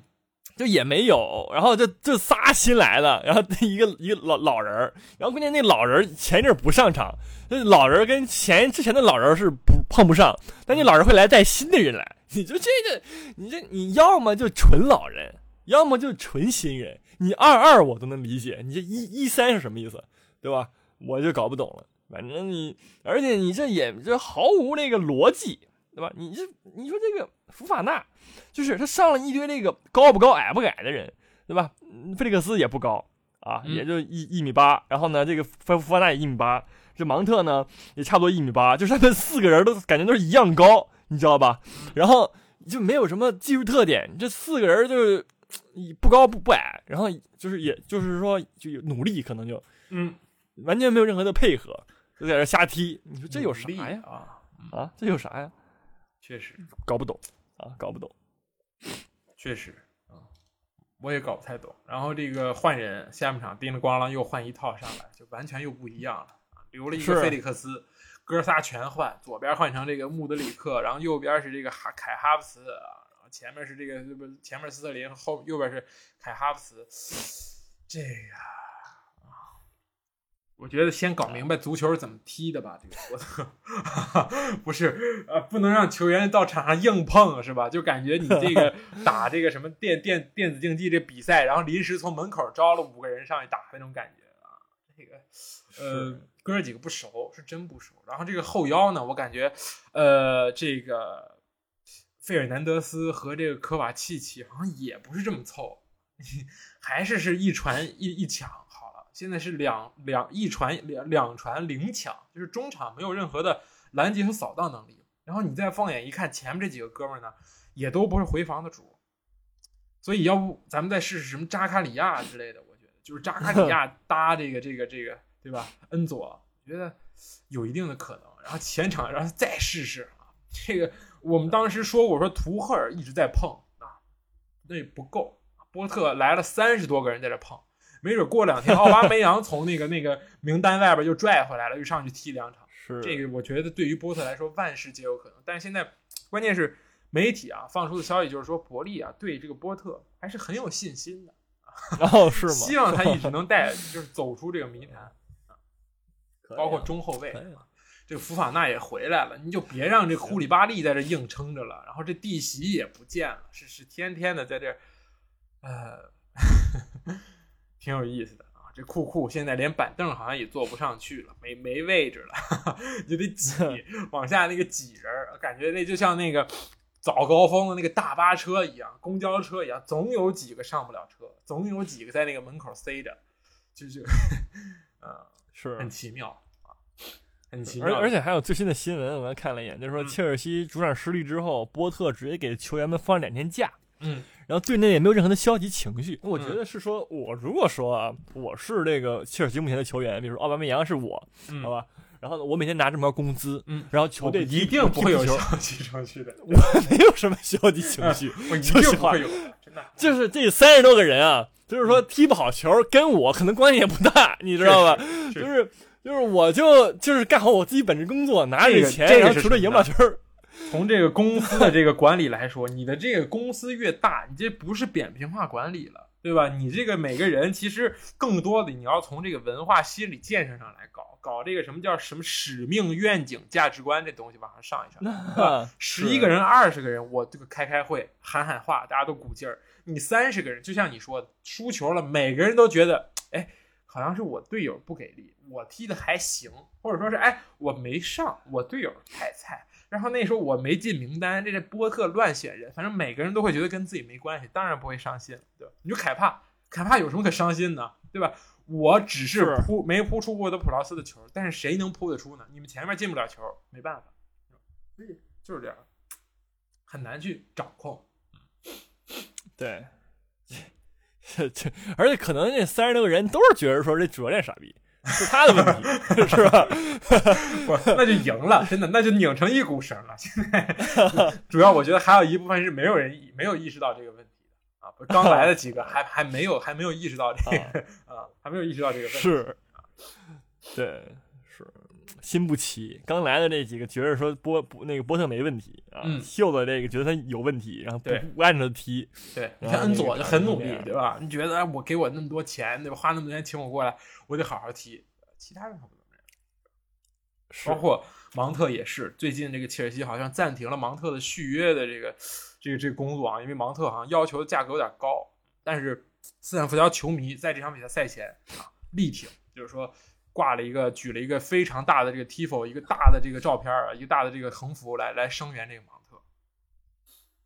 就也没有。然后就就仨新来的，然后一个一个老老人然后关键那老人前一阵不上场，那老人跟前之前的老人是不碰不上，但那老人会来带新的人来。你就这个，你这你要么就纯老人，要么就纯新人。你二二我都能理解，你这一一三是什么意思？对吧？我就搞不懂了。反正你，而且你这也这毫无那个逻辑。对吧？你这你说这个福法纳，就是他上了一堆那个高不高矮不矮的人，对吧？菲利克斯也不高啊，也就一一米八。然后呢，这个福福法纳也一米八，这芒特呢也差不多一米八，就是他们四个人都感觉都是一样高，你知道吧？然后就没有什么技术特点，这四个人就是不高不不矮，然后就是也就是说就有努力，可能就嗯，完全没有任何的配合，就在这瞎踢。你说这有啥呀？啊啊，这有啥呀？确实搞不懂啊，搞不懂。确实啊，我也搞不太懂。然后这个换人，下半场叮了咣啷又换一套上来，就完全又不一样了留了一个菲利克斯，哥仨全换，左边换成这个穆德里克，然后右边是这个哈凯哈弗茨，然后前面是这个不前面斯特林，后右边是凯哈弗茨，这个。我觉得先搞明白足球是怎么踢的吧，这个波特 不是呃，不能让球员到场上硬碰是吧？就感觉你这个 打这个什么电电电子竞技这比赛，然后临时从门口招了五个人上去打那种感觉啊，这个呃哥几个不熟，是真不熟。然后这个后腰呢，我感觉呃这个费尔南德斯和这个科瓦契奇好像也不是这么凑，还是是一传一一抢。现在是两两一传两两传零抢，就是中场没有任何的拦截和扫荡能力。然后你再放眼一看，前面这几个哥们儿呢，也都不是回防的主。所以要不咱们再试试什么扎卡里亚之类的？我觉得就是扎卡里亚 搭这个这个这个，对吧？恩佐，觉得有一定的可能。然后前场然后再试试啊，这个我们当时说过，说图赫尔一直在碰啊，那也不够。波特来了三十多个人在这碰。没准过两天奥巴梅扬从那个那个名单外边又拽回来了，又上去踢两场。是这个，我觉得对于波特来说万事皆有可能。但是现在关键是媒体啊放出的消息就是说伯利啊对这个波特还是很有信心的。哦，是吗？希望他一直能带，就是走出这个谜团啊。包括中后卫，这个福法纳也回来了，你就别让这库里巴利在这硬撑着了。然后这弟媳也不见了，是是天天的在这，呃。挺有意思的啊，这酷酷现在连板凳好像也坐不上去了，没没位置了，就得挤 往下那个挤人，感觉那就像那个早高峰的那个大巴车一样，公交车一样，总有几个上不了车，总有几个在那个门口塞着，就就，呃，是很奇妙啊，很奇妙。而而且还有最新的新闻，我刚看了一眼，就是说切尔西主场失利之后，波特直接给球员们放两天假。嗯。然后队内也没有任何的消极情绪，我觉得是说，我如果说啊，我是这个切尔西目前的球员，比如说奥巴梅扬是我，好吧，然后呢，我每天拿这么高工资，嗯，然后球队一定不会有消极情绪的，我没有什么消极情绪，我一定不会有，真的，就是这三十多个人啊，就是说踢不好球，跟我可能关系也不大，你知道吧？就是就是我就就是干好我自己本职工作，拿着钱，然后球队赢不了球。从这个公司的这个管理来说，你的这个公司越大，你这不是扁平化管理了，对吧？你这个每个人其实更多的你要从这个文化心理建设上来搞，搞这个什么叫什么使命、愿景、价值观这东西往上上一上。十一个人、二十个人，我这个开开会、喊喊话，大家都鼓劲儿。你三十个人，就像你说的，输球了，每个人都觉得，哎，好像是我队友不给力，我踢的还行，或者说是，哎，我没上，我队友太菜。然后那时候我没进名单，这是波特乱选人，反正每个人都会觉得跟自己没关系，当然不会伤心，对吧？你说凯帕，凯帕有什么可伤心的，对吧？我只是扑没扑出沃德普劳斯的球，但是谁能扑得出呢？你们前面进不了球，没办法，所以就是这样，很难去掌控。对，这这，而且可能这三十多个人都是觉得说这主教练傻逼。是他的问题，是吧？不，那就赢了，真的，那就拧成一股绳了。现在主要我觉得还有一部分是没有人没有意识到这个问题的啊，刚来的几个还还没有还没有意识到这个啊，还没有意识到这个问题。是，对，是心不齐。刚来的那几个觉得说波波那个波特没问题啊，秀的这个觉得他有问题，然后不不按着踢。对，你看恩佐就很努力，对吧？你觉得我给我那么多钱，对吧？花那么多钱请我过来。我得好好踢，其他人可不怎么样。包括芒特也是，最近这个切尔西好像暂停了芒特的续约的这个这个这个工作啊，因为芒特好像要求的价格有点高。但是斯坦福桥球迷在这场比赛赛前啊力挺，就是说挂了一个举了一个非常大的这个 tifo 一个大的这个照片儿，一个大的这个横幅来来声援这个芒特。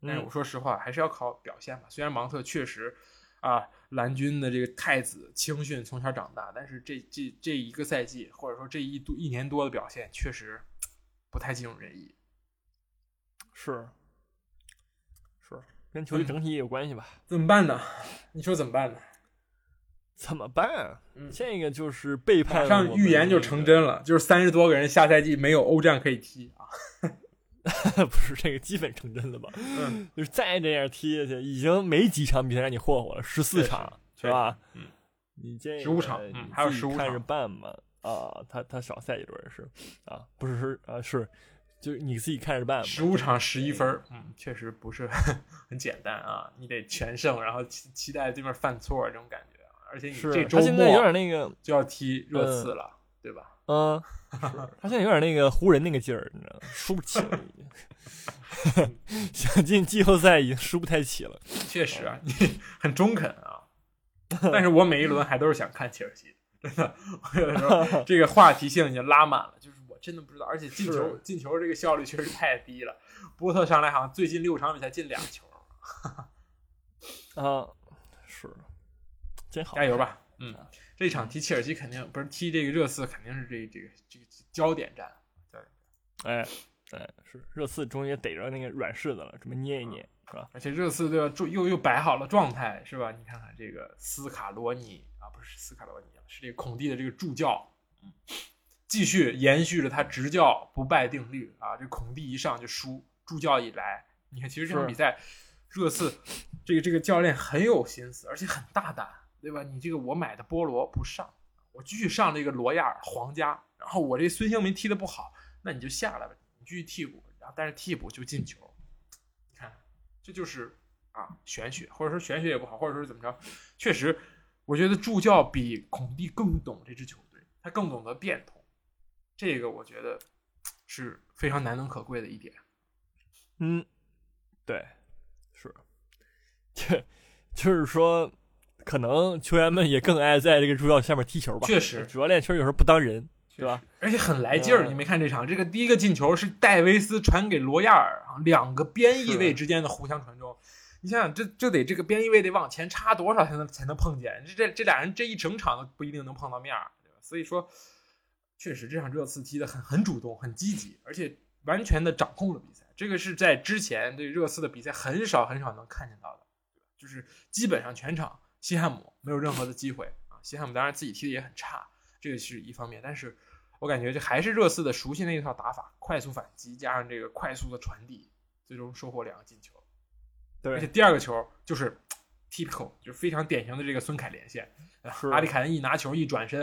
但是我说实话，还是要靠表现吧。虽然芒特确实。啊，蓝军的这个太子青训从小长大，但是这这这一个赛季，或者说这一多一年多的表现，确实不太尽如人意。是，是跟球队整体也有关系吧？怎么办呢？你说怎么办呢？怎么办？嗯，这个就是背叛。马上预言就成真了，就是三十多个人下赛季没有欧战可以踢啊。不是这个基本成真了吧？嗯，就是再这样踢下去，已经没几场比赛让你霍霍了，十四场是吧？嗯，你这十五场，还有十五场，看着办吧。啊，他他少赛一轮是啊，不是是啊是，就是你自己看着办。十五场十一分，嗯，确实不是 很简单啊，你得全胜，然后期期待对面犯错这种感觉，而且你这周末有点那个就要踢热刺了，对吧？嗯，他现在有点那个湖人那个劲儿，你知道吗？输不起了，已经 想进季后赛已经输不太起了。确实啊，你很中肯啊。但是我每一轮还都是想看切尔西，真的。我有的时候 这个话题性已经拉满了，就是我真的不知道，而且进球进球这个效率确实太低了。波特上来好像最近六场比赛进两球。啊，是，真好，加油吧，嗯。这场踢切尔西肯定不是踢这个热刺，肯定是这这个这个焦点战。对，哎，哎，是热刺终于逮着那个软柿子了，准备捏一捏，是吧？而且热刺对吧，又又摆好了状态，是吧？你看看这个斯卡罗尼啊，不是斯卡罗尼，是这个孔蒂的这个助教，嗯，继续延续着他执教不败定律啊。这孔蒂一上就输，助教一来，你看，其实这场比赛，热刺这个这个教练很有心思，而且很大胆。对吧？你这个我买的菠萝不上，我继续上这个罗亚尔皇家，然后我这孙兴民踢的不好，那你就下来吧，你继续替补，然后但是替补就进球，你看这就是啊玄学，或者说玄学也不好，或者说怎么着？确实，我觉得助教比孔蒂更懂这支球队，他更懂得变通，这个我觉得是非常难能可贵的一点。嗯，对，是，这 就是说。可能球员们也更爱在这个助教下面踢球吧。确实，主教练确实有时候不当人，对吧？而且很来劲儿。你没看这场，这个第一个进球是戴维斯传给罗亚尔啊，两个边翼位之间的互相传中。你想想，这这得这个边翼位得往前插多少才能才能碰见？这这这俩人这一整场都不一定能碰到面儿，对吧？所以说，确实这场热刺踢的很很主动、很积极，而且完全的掌控了比赛。这个是在之前对热刺的比赛很少很少能看见到的，就是基本上全场。西汉姆没有任何的机会啊！西汉姆当然自己踢的也很差，这个是一方面。但是我感觉这还是热刺的熟悉那一套打法，快速反击加上这个快速的传递，最终收获两个进球。对，而且第二个球就是 typical，就是非常典型的这个孙凯连线。阿里凯恩一拿球一转身，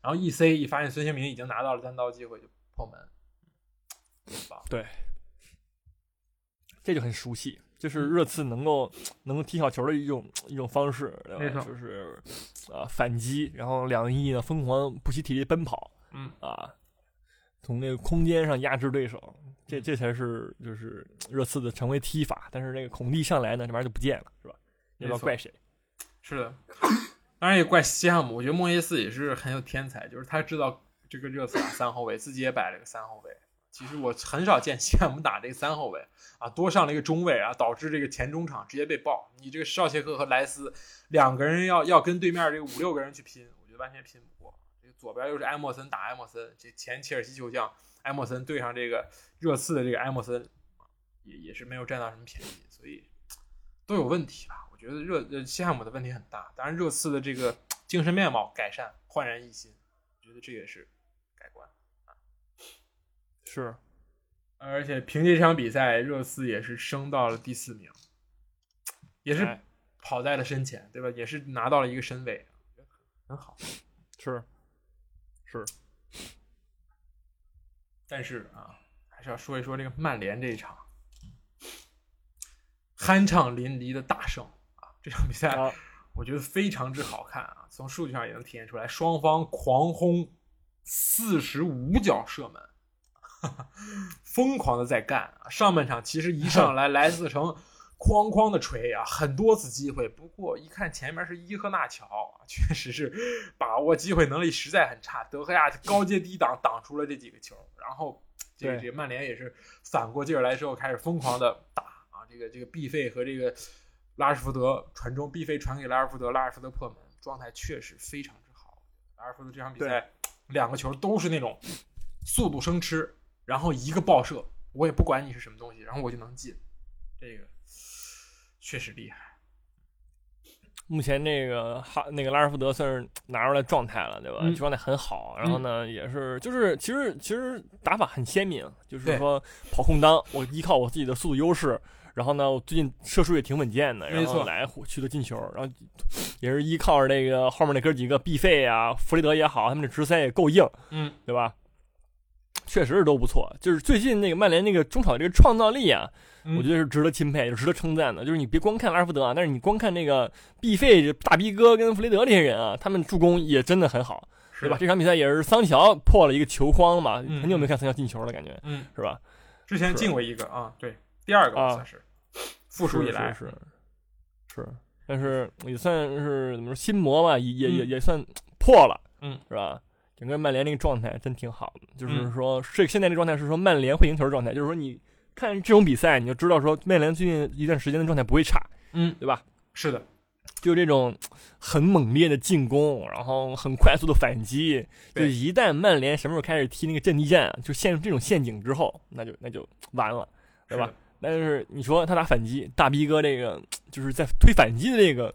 然后一 C 一发现孙兴民已经拿到了单刀机会就破门，对，这就很熟悉。就是热刺能够能够踢好球的一种一种方式，对吧？就是啊反击，然后两翼呢疯狂不惜体力奔跑，嗯啊，从那个空间上压制对手，这这才是就是热刺的常规踢法。但是那个孔蒂上来呢，这玩意儿就不见了，是吧？也不知道怪谁。是的，当然也怪西汉姆。我觉得莫耶斯也是很有天才，就是他知道这个热刺打三后卫，自己也摆了个三后卫，其实我很少见西汉姆打这个三后卫啊，多上了一个中卫啊，导致这个前中场直接被爆。你这个绍切克和莱斯两个人要要跟对面这五六个人去拼，我觉得完全拼不过。这个左边又是埃莫森打埃莫森，这前切尔西球将埃莫森对上这个热刺的这个埃莫森，也也是没有占到什么便宜，所以都有问题吧。我觉得热呃西汉姆的问题很大，当然热刺的这个精神面貌改善，焕然一新，我觉得这也是。是，而且凭借这场比赛，热刺也是升到了第四名，也是跑在了身前，对吧？也是拿到了一个身位，很好。是，是。但是啊，还是要说一说这个曼联这一场，酣畅淋漓的大胜啊！这场比赛我觉得非常之好看啊，从数据上也能体现出来，双方狂轰四十五脚射门。疯狂的在干啊！上半场其实一上来，莱斯特城哐哐的锤啊，很多次机会。不过一看前面是伊赫纳乔啊，确实是把握机会能力实在很差。德赫亚高接低挡挡出了这几个球，然后这个这个曼联也是反过劲儿来之后开始疯狂的打啊！这个这个毕费和这个拉什福德传中，毕费传给拉什福德，拉什福德破门，状态确实非常之好。拉什福德这场比赛两个球都是那种速度生吃。然后一个爆射，我也不管你是什么东西，然后我就能进，这个确实厉害。目前这个哈那个拉什福德算是拿出来状态了，对吧？状态很好。然后呢，也是就是其实其实打法很鲜明，就是说跑空当，我依靠我自己的速度优势。然后呢，我最近射术也挺稳健的，然后来取得进球。然后也是依靠着这个后面那哥几个必费啊、弗雷德也好，他们的直塞也够硬，嗯，对吧？确实是都不错，就是最近那个曼联那个中场这个创造力啊，我觉得是值得钦佩，值得称赞的。就是你别光看拉什福德啊，但是你光看那个毕费、大逼哥跟弗雷德这些人啊，他们助攻也真的很好，对吧？这场比赛也是桑乔破了一个球荒嘛，很久没看桑乔进球了，感觉，嗯，是吧？之前进过一个啊，对，第二个算是。复出以来。是是，但是也算是怎么说心魔吧，也也也也算破了，嗯，是吧？整个曼联那个状态真挺好的，就是说，这现在这状态是说曼联会赢球的状态，就是说你看这种比赛，你就知道说曼联最近一段时间的状态不会差，嗯，对吧？是的，就这种很猛烈的进攻，然后很快速的反击，就一旦曼联什么时候开始踢那个阵地战，就陷入这种陷阱之后，那就那就完了，对吧？但是你说他打反击，大逼哥这个就是在推反击的这个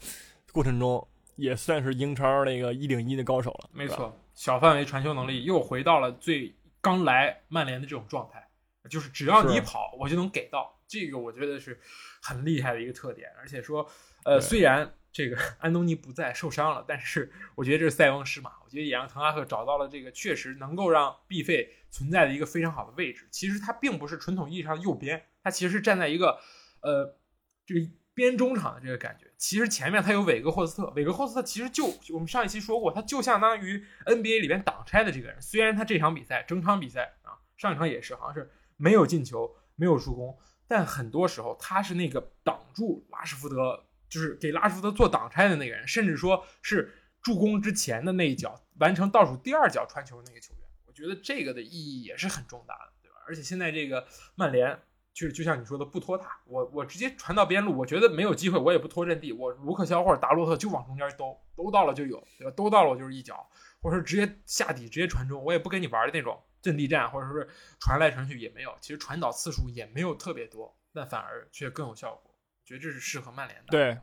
过程中，也算是英超那个一顶一的高手了，没错。小范围传球能力又回到了最刚来曼联的这种状态，就是只要你跑，我就能给到。这个我觉得是很厉害的一个特点。而且说，呃，虽然这个 安东尼不在受伤了，但是我觉得这是塞翁失马。我觉得也让滕哈赫找到了这个确实能够让毕费存在的一个非常好的位置。其实他并不是传统意义上的右边，他其实是站在一个呃这个。边中场的这个感觉，其实前面他有韦格霍斯特，韦格霍斯特其实就我们上一期说过，他就相当于 NBA 里边挡拆的这个人。虽然他这场比赛整场比赛啊，上一场也是好像是没有进球，没有助攻，但很多时候他是那个挡住拉什福德，就是给拉什福德做挡拆的那个人，甚至说是助攻之前的那一脚完成倒数第二脚传球的那个球员。我觉得这个的意义也是很重大的，对吧？而且现在这个曼联。就是就像你说的，不拖沓，我我直接传到边路，我觉得没有机会，我也不拖阵地，我卢克肖或者达洛特就往中间兜，兜到了就有，对吧？兜到了我就是一脚，或者是直接下底直接传中，我也不跟你玩的那种阵地战，或者说是传来传去也没有，其实传导次数也没有特别多，但反而却更有效果，觉得这是适合曼联的。对，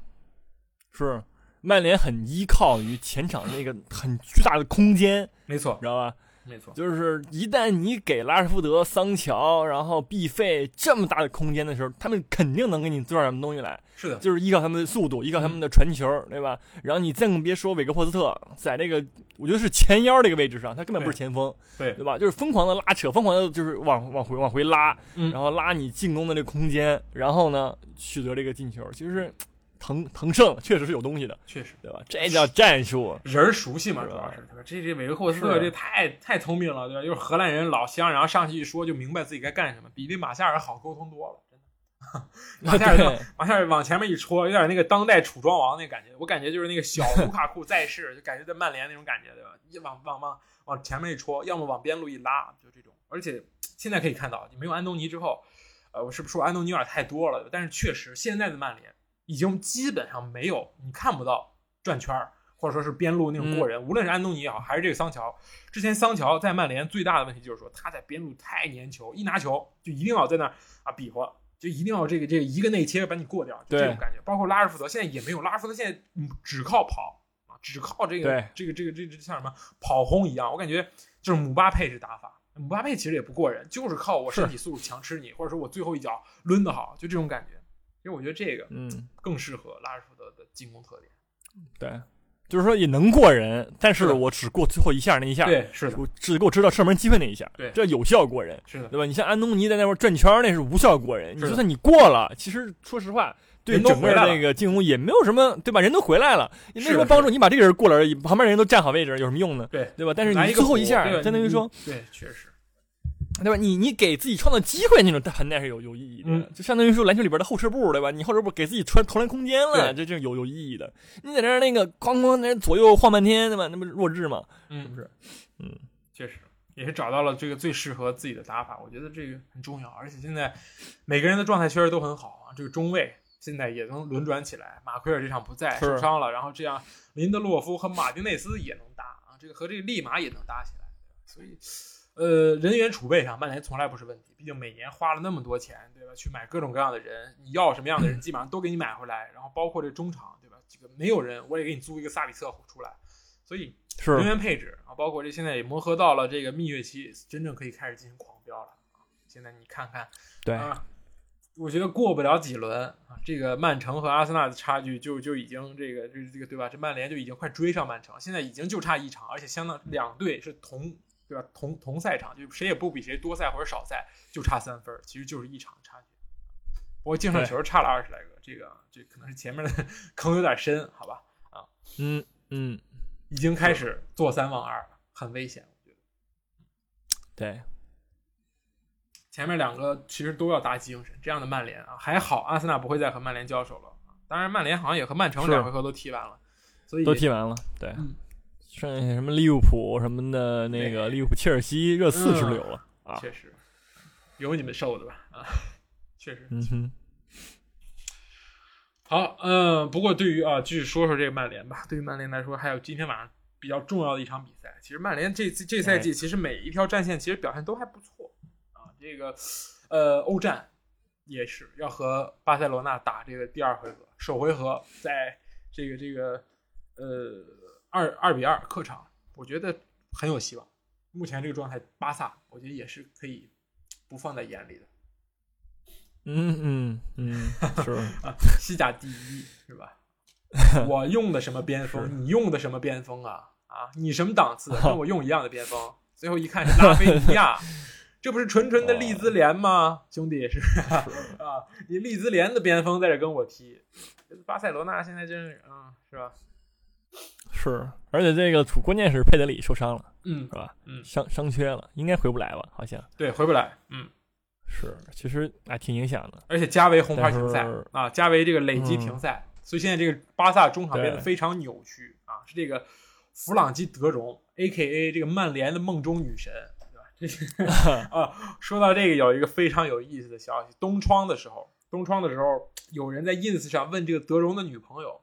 是曼联很依靠于前场那个很巨大的空间，没错，你知道吧？没错，就是一旦你给拉什福德、桑乔，然后毕费这么大的空间的时候，他们肯定能给你做点什么东西来。是的，就是依靠他们的速度，依靠他们的传球，对吧？然后你再更别说韦格霍斯特，在这个我觉得是前腰这个位置上，他根本不是前锋，对对吧？就是疯狂的拉扯，疯狂的就是往往回往回拉，然后拉你进攻的这个空间，然后呢取得这个进球，其实。腾腾胜确实是有东西的，确实，对吧？这叫战术，人熟悉嘛，主要是对吧？这这韦克霍斯特这太太聪明了，对吧？又是荷兰人老乡，然后上去一说就明白自己该干什么，比那马夏尔好沟通多了，真的。马夏尔马夏尔往前面一戳，有点那个当代楚庄王那感觉，我感觉就是那个小卢卡库在世，就感觉在曼联那种感觉，对吧？一往往往往前面一戳，要么往边路一拉，就这种。而且现在可以看到，你没有安东尼之后，呃，我是不是说安东尼有点太多了？但是确实，现在的曼联已经基本上没有你看不到转圈儿，或者说是边路那种过人。无论是安东尼也好，还是这个桑乔，之前桑乔在曼联最大的问题就是说他在边路太粘球，一拿球就一定要在那儿啊比划，就一定要这个这个一个内切把你过掉，就这种感觉。包括拉什福德现在也没有，拉什福德现在只靠跑啊。只靠这个这个这个这这像什么跑轰一样，我感觉就是姆巴佩式打法。姆巴佩其实也不过人，就是靠我身体素质强吃你，或者说我最后一脚抡得好，就这种感觉。因为我觉得这个嗯更适合拉什福德的进攻特点。对，就是说也能过人，但是我只过最后一下那一下。对，是的，我只给我制造射门机会那一下。对，这有效过人。是的，对吧？你像安东尼在那块转圈那是无效过人。你就算你过了，其实说实话。对整个那个进攻也没有什么，对吧？人都回来了，也没什么帮助。你把这个人过了而已，旁边人都站好位置，有什么用呢？对对吧？但是你最后一下，相当于说，对，确实，对吧？你你给自己创造机会那种盘带是有有意义的，就相当于说篮球里边的后撤步，对吧？你后撤步给自己传投篮空间了，这这有有意义的。你在那儿那个哐哐那左右晃半天，对吧？那不弱智吗？是不是？嗯，确实也是找到了这个最适合自己的打法，我觉得这个很重要。而且现在每个人的状态确实都很好啊，这个中卫。现在也能轮转起来，马奎尔这场不在受伤了，然后这样林德洛夫和马丁内斯也能搭啊，这个和这个利马也能搭起来，所以呃人员储备上曼联从来不是问题，毕竟每年花了那么多钱，对吧？去买各种各样的人，你要什么样的人 基本上都给你买回来，然后包括这中场，对吧？这个没有人我也给你租一个萨比策出来，所以人员配置啊，包括这现在也磨合到了这个蜜月期，真正可以开始进行狂飙了啊！现在你看看，对啊。我觉得过不了几轮啊，这个曼城和阿森纳的差距就就已经这个这这个对吧？这曼联就已经快追上曼城，现在已经就差一场，而且相当两队是同对吧？同同赛场，就谁也不比谁多赛或者少赛，就差三分，其实就是一场差距。不过净胜球差了二十来个，这个这可能是前面的 坑有点深，好吧？啊，嗯嗯，已经开始坐三望二了，很危险，我觉得。对。前面两个其实都要打起精神，这样的曼联啊，还好阿森纳不会再和曼联交手了。当然，曼联好像也和曼城两回合都踢完了，所以都踢完了。对，剩下什么利物浦什么的，那个利物浦、切尔西、热刺是不是有了啊？确实，有你们受的吧？啊，确实。嗯哼。好，嗯，不过对于啊，继续说说这个曼联吧。对于曼联来说，还有今天晚上比较重要的一场比赛。其实曼联这次这赛季，其实每一条战线其实表现都还不错啊。这个，呃，欧战也是要和巴塞罗那打这个第二回合，首回合在这个这个，呃，二二比二客场，我觉得很有希望。目前这个状态，巴萨我觉得也是可以不放在眼里的。嗯嗯嗯，是 啊，西甲第一是吧？我用的什么边锋？你用的什么边锋啊？啊，你什么档次？跟我用一样的边锋？最后一看是拉菲尼亚。这不是纯纯的利兹联吗，兄弟？是啊，你利兹联的边锋在这跟我踢，巴塞罗那现在真是啊，是吧？是，而且这个主关键是佩德里受伤了，嗯，是吧？嗯，伤伤缺了，应该回不来吧？好像对，回不来。嗯，是，其实啊挺影响的。而且加维红牌停赛啊，加维这个累积停赛，所以现在这个巴萨中场变得非常扭曲啊，是这个弗朗基德容 （A.K.A. 这个曼联的梦中女神）。这 啊，说到这个，有一个非常有意思的消息。东窗的时候，东窗的时候，有人在 ins 上问这个德容的女朋友，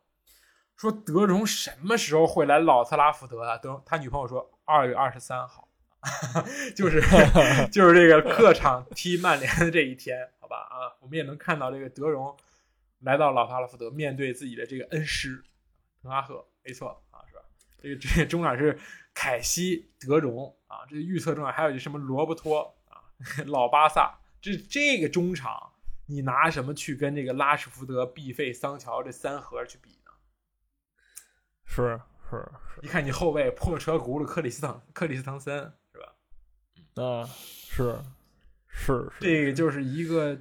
说德容什么时候会来老特拉福德啊？德他女朋友说二月二十三号，就是 就是这个客场踢曼联的这一天，好吧？啊，我们也能看到这个德容来到老特拉福德，面对自己的这个恩师滕哈赫，没错啊，是吧？这个这个中场是凯西、德容。啊，这预测中场还有什么罗伯托啊，老巴萨，这这个中场，你拿什么去跟这个拉什福德、毕费、桑乔这三核去比呢？是是是，一看你后卫破车轱辘克里斯滕克里斯滕森是吧？啊，是是是，这个就是一个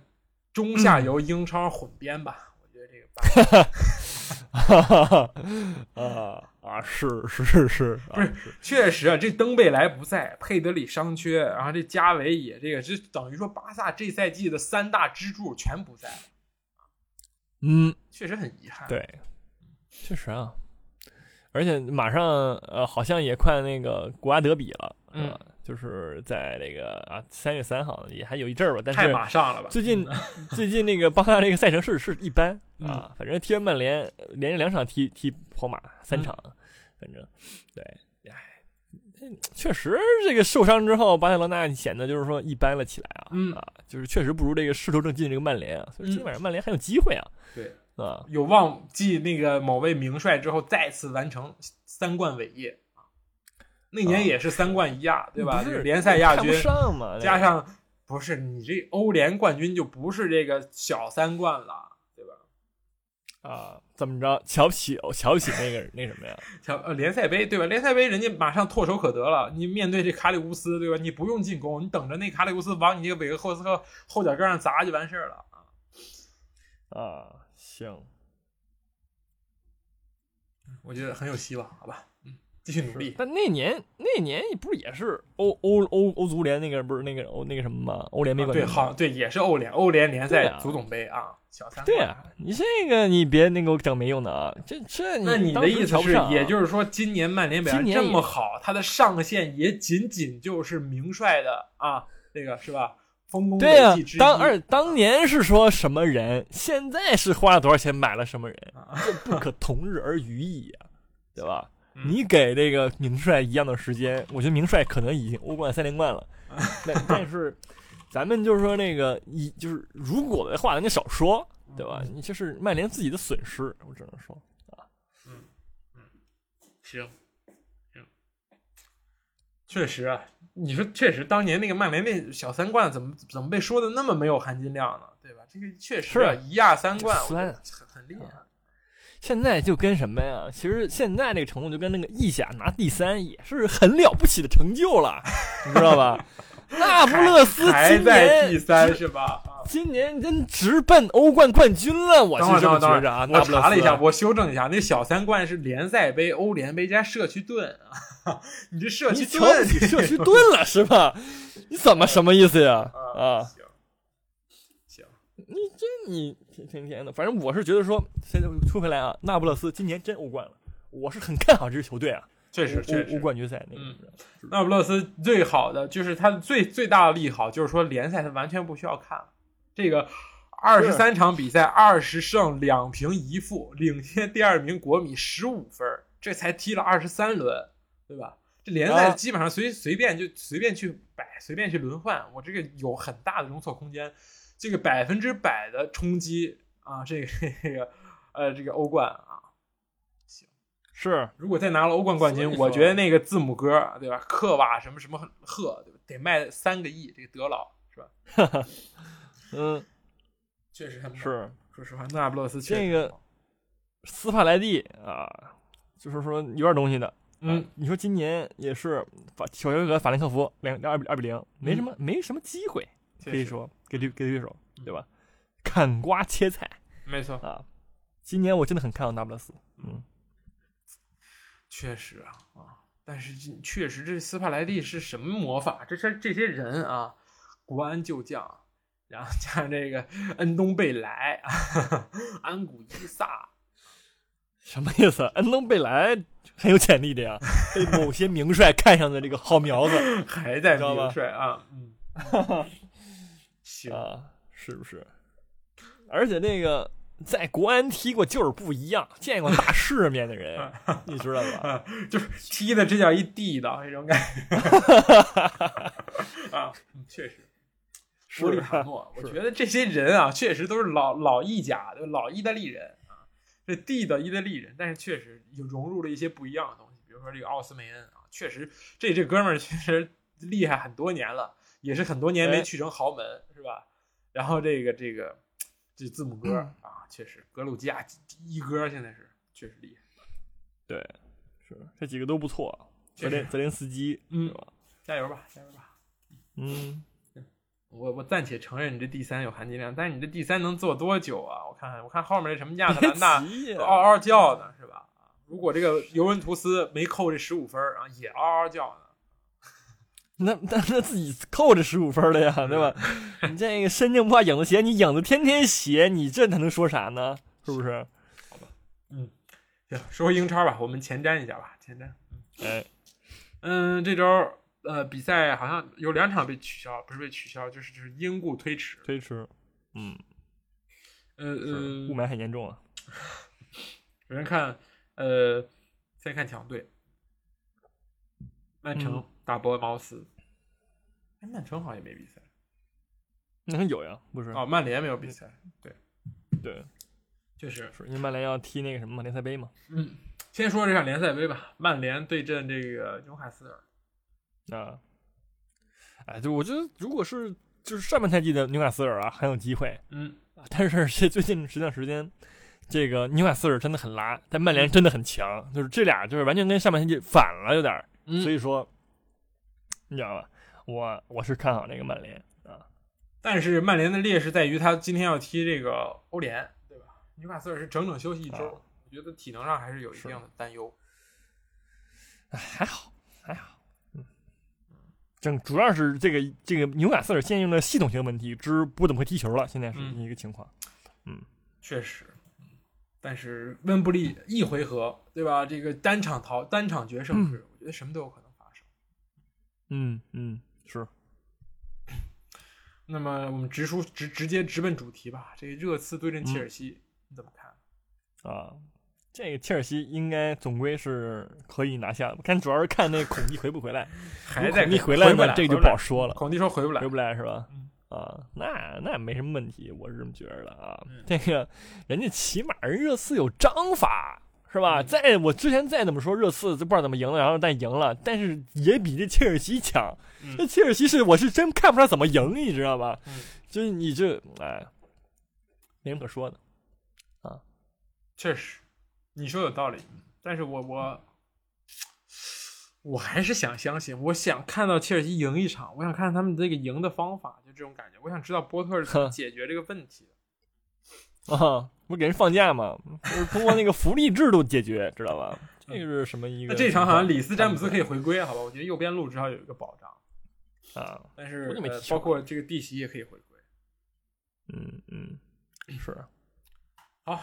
中下游英超混编吧？我觉得这个。啊啊是是是是，不是确实啊，这登贝莱不在，佩德里伤缺，然后这加维也这个，这等于说巴萨这赛季的三大支柱全不在嗯，确实很遗憾。对，确实啊，而且马上呃，好像也快那个国家德比了，嗯，就是在这个啊三月三号也还有一阵儿吧，但是太马上了吧？最近 最近那个巴萨这个赛程是是一般啊，反正踢完曼联连着两场踢踢皇马三场，反正对，哎，确实这个受伤之后，巴塞罗那显得就是说一般了起来啊，啊，就是确实不如这个势头正劲这个曼联啊，所以今晚上曼联还有机会啊，对，啊，有望继那个某位名帅之后再次完成三冠伟业。那年也是三冠一亚，对吧？联赛亚军，加上不是你这欧联冠军就不是这个小三冠了，对吧？啊，怎么着？瞧不起，瞧不起那个那什么呀？瞧呃，联赛杯对吧？联赛杯人家马上唾手可得了。你面对这卡里乌斯，对吧？你不用进攻，你等着那卡里乌斯往你这个韦格霍斯特后脚跟上砸就完事儿了啊！啊，行，我觉得很有希望，好吧？嗯。继续努力，但那年那年不是也是欧欧欧欧足联那个不是那个欧那个什么吗？欧联杯冠军对，好对，也是欧联欧联联赛足总杯啊，小三对啊，你这个你别那个整没用的啊，这这那你的意思是，也就是说，今年曼联表现这么好，他的上限也仅仅就是名帅的啊，那个是吧？丰功对呀，当而当年是说什么人，现在是花了多少钱买了什么人，这不可同日而语矣啊，对吧？你给这个明帅一样的时间，我觉得明帅可能已经欧冠三连冠了。但但是，咱们就是说那个一就是如果的话，咱就少说，对吧？你这是曼联自己的损失，我只能说啊。嗯嗯，行行，确实啊，你说确实，当年那个曼联那小三冠怎么怎么被说的那么没有含金量呢？对吧？这个确实啊，一亚三冠，很很厉害。现在就跟什么呀？其实现在这个程度就跟那个意甲拿第三也是很了不起的成就了，你知道吧？那不勒斯还在第三是吧？今年真直奔欧冠冠军了，我是这么觉着啊。我查了一下，我修正一下，那小三冠是联赛杯、欧联杯加社区盾啊。你这社区盾，你社区盾了是吧？你怎么什么意思呀？啊？行行你这你天天天的，反正我是觉得说，现在说回来啊，那不勒斯今年真欧冠了，我是很看好这支球队啊。确实，确实，欧冠军赛那个，那不勒斯最好的就是他最最大的利好就是说联赛他完全不需要看，这个二十三场比赛二十胜两平一负，领先第二名国米十五分，这才踢了二十三轮，对吧？这联赛基本上随随便就随便去摆，随便去轮换，我这个有很大的容错空间。这个百分之百的冲击啊，这个这个呃，这个欧冠啊，行是。如果再拿了欧冠冠军，我觉得那个字母哥对吧？克瓦什么什么赫，对吧？得卖三个亿，这个德老是吧？嗯，确实很是。说实话，那不勒斯这个斯帕莱蒂啊，就是说有点东西的。嗯，你说今年也是法小约和法兰克福两二比二比零，没什么没什么机会。可以说给对给对手，对吧？砍瓜切菜，没错啊。今年我真的很看好那不勒斯，嗯，确实啊啊。但是确实，这斯帕莱蒂是什么魔法？这这这些人啊，国安旧将，然后加上这个恩东贝莱、安古伊萨，什么意思？恩东贝莱很有潜力的呀，被某些名帅看上的这个好苗子，还在名帅啊，嗯。啊，是不是？而且那个在国安踢过就是不一样，见过大世面的人，你知道吧？就是踢的这叫一地道那种感觉。啊，确实，说里塔诺，我觉得这些人啊，确实都是老老意甲的老意大利人啊，这地道意大利人，但是确实有融入了一些不一样的东西，比如说这个奥斯梅恩啊，确实这这哥们儿确实厉害很多年了。也是很多年没去成豪门，是吧？然后这个这个这字母哥啊，确实格鲁吉亚一哥现在是确实厉害。对，是这几个都不错。泽连泽连斯基，嗯，加油吧，加油吧。嗯，我我暂且承认你这第三有含金量，但是你这第三能做多久啊？我看看，我看后面这什么亚特兰大嗷嗷叫呢，是吧？如果这个尤文图斯没扣这十五分啊，也嗷嗷叫呢。那那那自己扣着十五分了呀，对吧？你这个身正不怕影子斜，你影子天天斜，你这他能说啥呢？是不是？好吧，嗯，行，说回英超吧，我们前瞻一下吧，前瞻。哎，嗯，这周呃，比赛好像有两场被取消，不是被取消，就是就是因故推迟。推迟，嗯，呃呃，雾霾很严重啊。首先看，呃，先看强队，曼城打伯恩茅斯。哎，曼城好像也没比赛。那有呀，不是？哦，曼联没有比赛。对，对，确实是因为曼联要踢那个什么联赛杯嘛。嗯，先说这场联赛杯吧，曼联对阵这个纽卡斯尔。啊，哎，就我觉得，如果是就是上半赛季的纽卡斯尔啊，很有机会。嗯，但是这最近这段时间，这个纽卡斯尔真的很拉，但曼联真的很强，就是这俩就是完全跟上半赛季反了，有点。所以说，你知道吧？我我是看好那个曼联啊。但是曼联的劣势在于他今天要踢这个欧联，对吧？纽卡斯尔是整整休息一周，我觉得体能上还是有一定的担忧。哎，还好，还好。嗯，正主要是这个这个纽卡斯尔现用的系统性问题，之不怎么会踢球了，现在是一个情况。嗯，确实。但是温布利一回合，对吧？这个单场淘单场决胜制，我觉得什么都有可能。嗯嗯，是。那么我们直说直直接直奔主题吧。这个热刺对阵切尔西，你怎么看？啊？这个切尔西应该总归是可以拿下的，看主要是看那孔蒂回不回来。还在孔蒂回来嘛？这个就不好说了。孔蒂说回不来，回不来是吧？啊，那那没什么问题，我是这么觉得的啊。这个人家起码人热刺有章法是吧？再我之前再怎么说热刺就不知道怎么赢了，然后但赢了，但是也比这切尔西强。这切尔西是我是真看不出来怎么赢，你知道吧？就是你这哎，没什么可说的啊，确实。你说有道理，但是我我我还是想相信，我想看到切尔西赢一场，我想看他们这个赢的方法，就这种感觉。我想知道波特是怎么解决这个问题的。啊，不给人放假吗？是通过那个福利制度解决，知道吧？这个是什么一个？那这场好像里斯詹姆斯可以回归，好吧？我觉得右边路至少有一个保障啊。但是包括这个弟媳也可以回归。嗯嗯，是。好。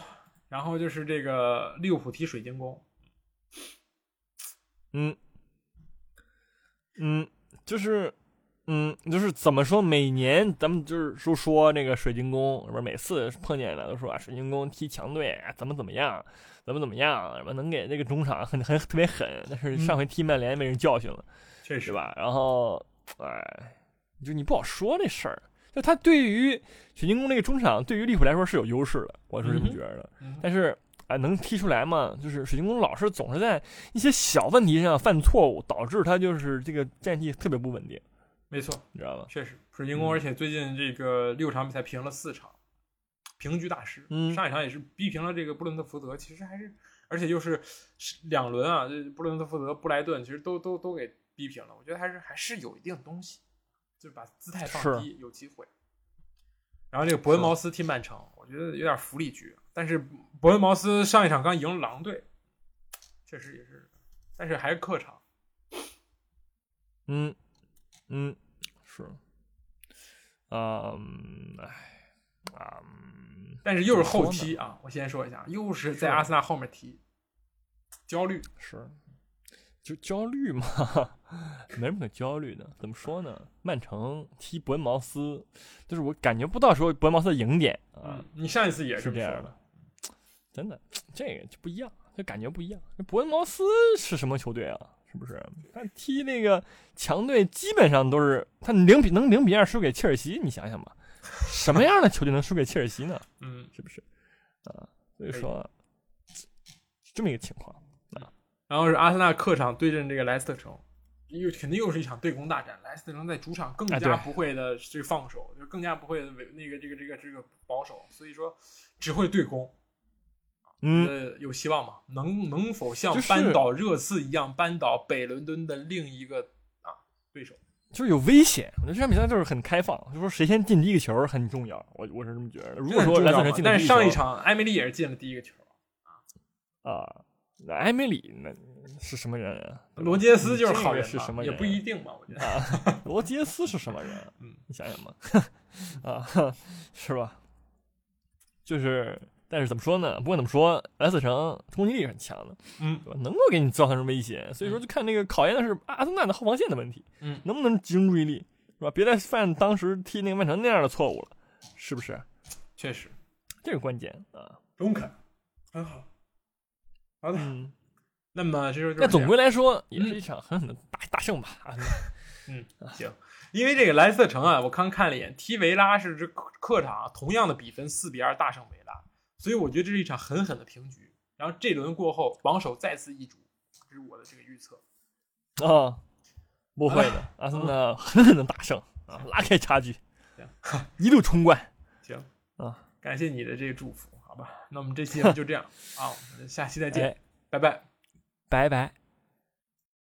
然后就是这个利物浦踢水晶宫，嗯，嗯，就是，嗯，就是怎么说？每年咱们就是说说那个水晶宫，不是每次碰见了都说啊，水晶宫踢强队怎么怎么样，怎么怎么样，什么能给那个中场很很特别狠。但是上回踢曼联被人教训了，确实吧？然后，哎，就你不好说这事儿。就他对于水晶宫那个中场，对于利物浦来说是有优势的，我是这么觉得。但是啊，能踢出来吗？就是水晶宫老是总是在一些小问题上犯错误，导致他就是这个战绩特别不稳定。没错，你知道吧？确实，水晶宫，而且最近这个六场比赛平了四场，平局大师。嗯，上一场也是逼平了这个布伦特福德，其实还是，而且又是两轮啊，这布伦特福德、布莱顿其实都都都给逼平了。我觉得还是还是有一定东西。就是把姿态放低，有机会。然后这个伯恩茅斯踢曼城，我觉得有点福利局。但是伯恩茅斯上一场刚赢了狼队，确实也是，但是还是客场。嗯嗯，是。嗯，哎，啊，但是又是后踢啊！我先说一下，又是在阿森纳后面踢，焦虑是。就焦虑嘛，没什么可焦虑的。怎么说呢？曼城踢伯恩茅斯，就是我感觉不到说伯恩茅斯的赢点啊。你上一次也是这样的，真的，这个就不一样，就感觉不一样。伯恩茅斯是什么球队啊？是不是？他踢那个强队，基本上都是他零比能零比二输给切尔西，你想想吧，什么样的球队能输给切尔西呢？嗯，是不是？啊，所以说这么一个情况啊。然后是阿森纳客场对阵这个莱斯特城，又肯定又是一场对攻大战。莱斯特城在主场更加不会的这放手，就更加不会为那个这个这个这个保守，所以说只会对攻。嗯，有希望吗？能能否像扳倒热刺一样扳倒北伦敦的另一个啊对手？就是有危险。我觉得这场比赛就是很开放，就说谁先进第一个球很重要。我我是这么觉得。如果说莱斯特城进，但是上一场埃梅里也是进了第一个球啊啊。埃梅里那是什么人啊？罗杰斯就是好人，是什么人？也不一定吧，我觉得。啊，罗杰斯是什么人？嗯，你想想吧，啊，是吧？就是但是怎么说呢？不管怎么说，莱斯特城冲击力是很强的，嗯，能够给你造成威胁。所以说，就看那个考验的是阿森纳的后防线的问题，嗯，能不能集中注意力，是吧？别再犯当时踢那个曼城那样的错误了，是不是？确实，这个关键啊。中肯，很好。好的，嗯，那么这就那总归来说，也是一场狠狠的大大胜吧？啊，嗯，行。因为这个莱斯特城啊，我刚看了一眼，踢维拉是这客场同样的比分四比二大胜维拉，所以我觉得这是一场狠狠的平局。然后这轮过后，榜首再次易主，这是我的这个预测。啊，不会的，阿森纳狠狠的大胜啊，拉开差距，一路冲冠。行啊，感谢你的这个祝福，好吧？那我们这期节 目就这样啊，我们下期再见，拜拜，拜拜。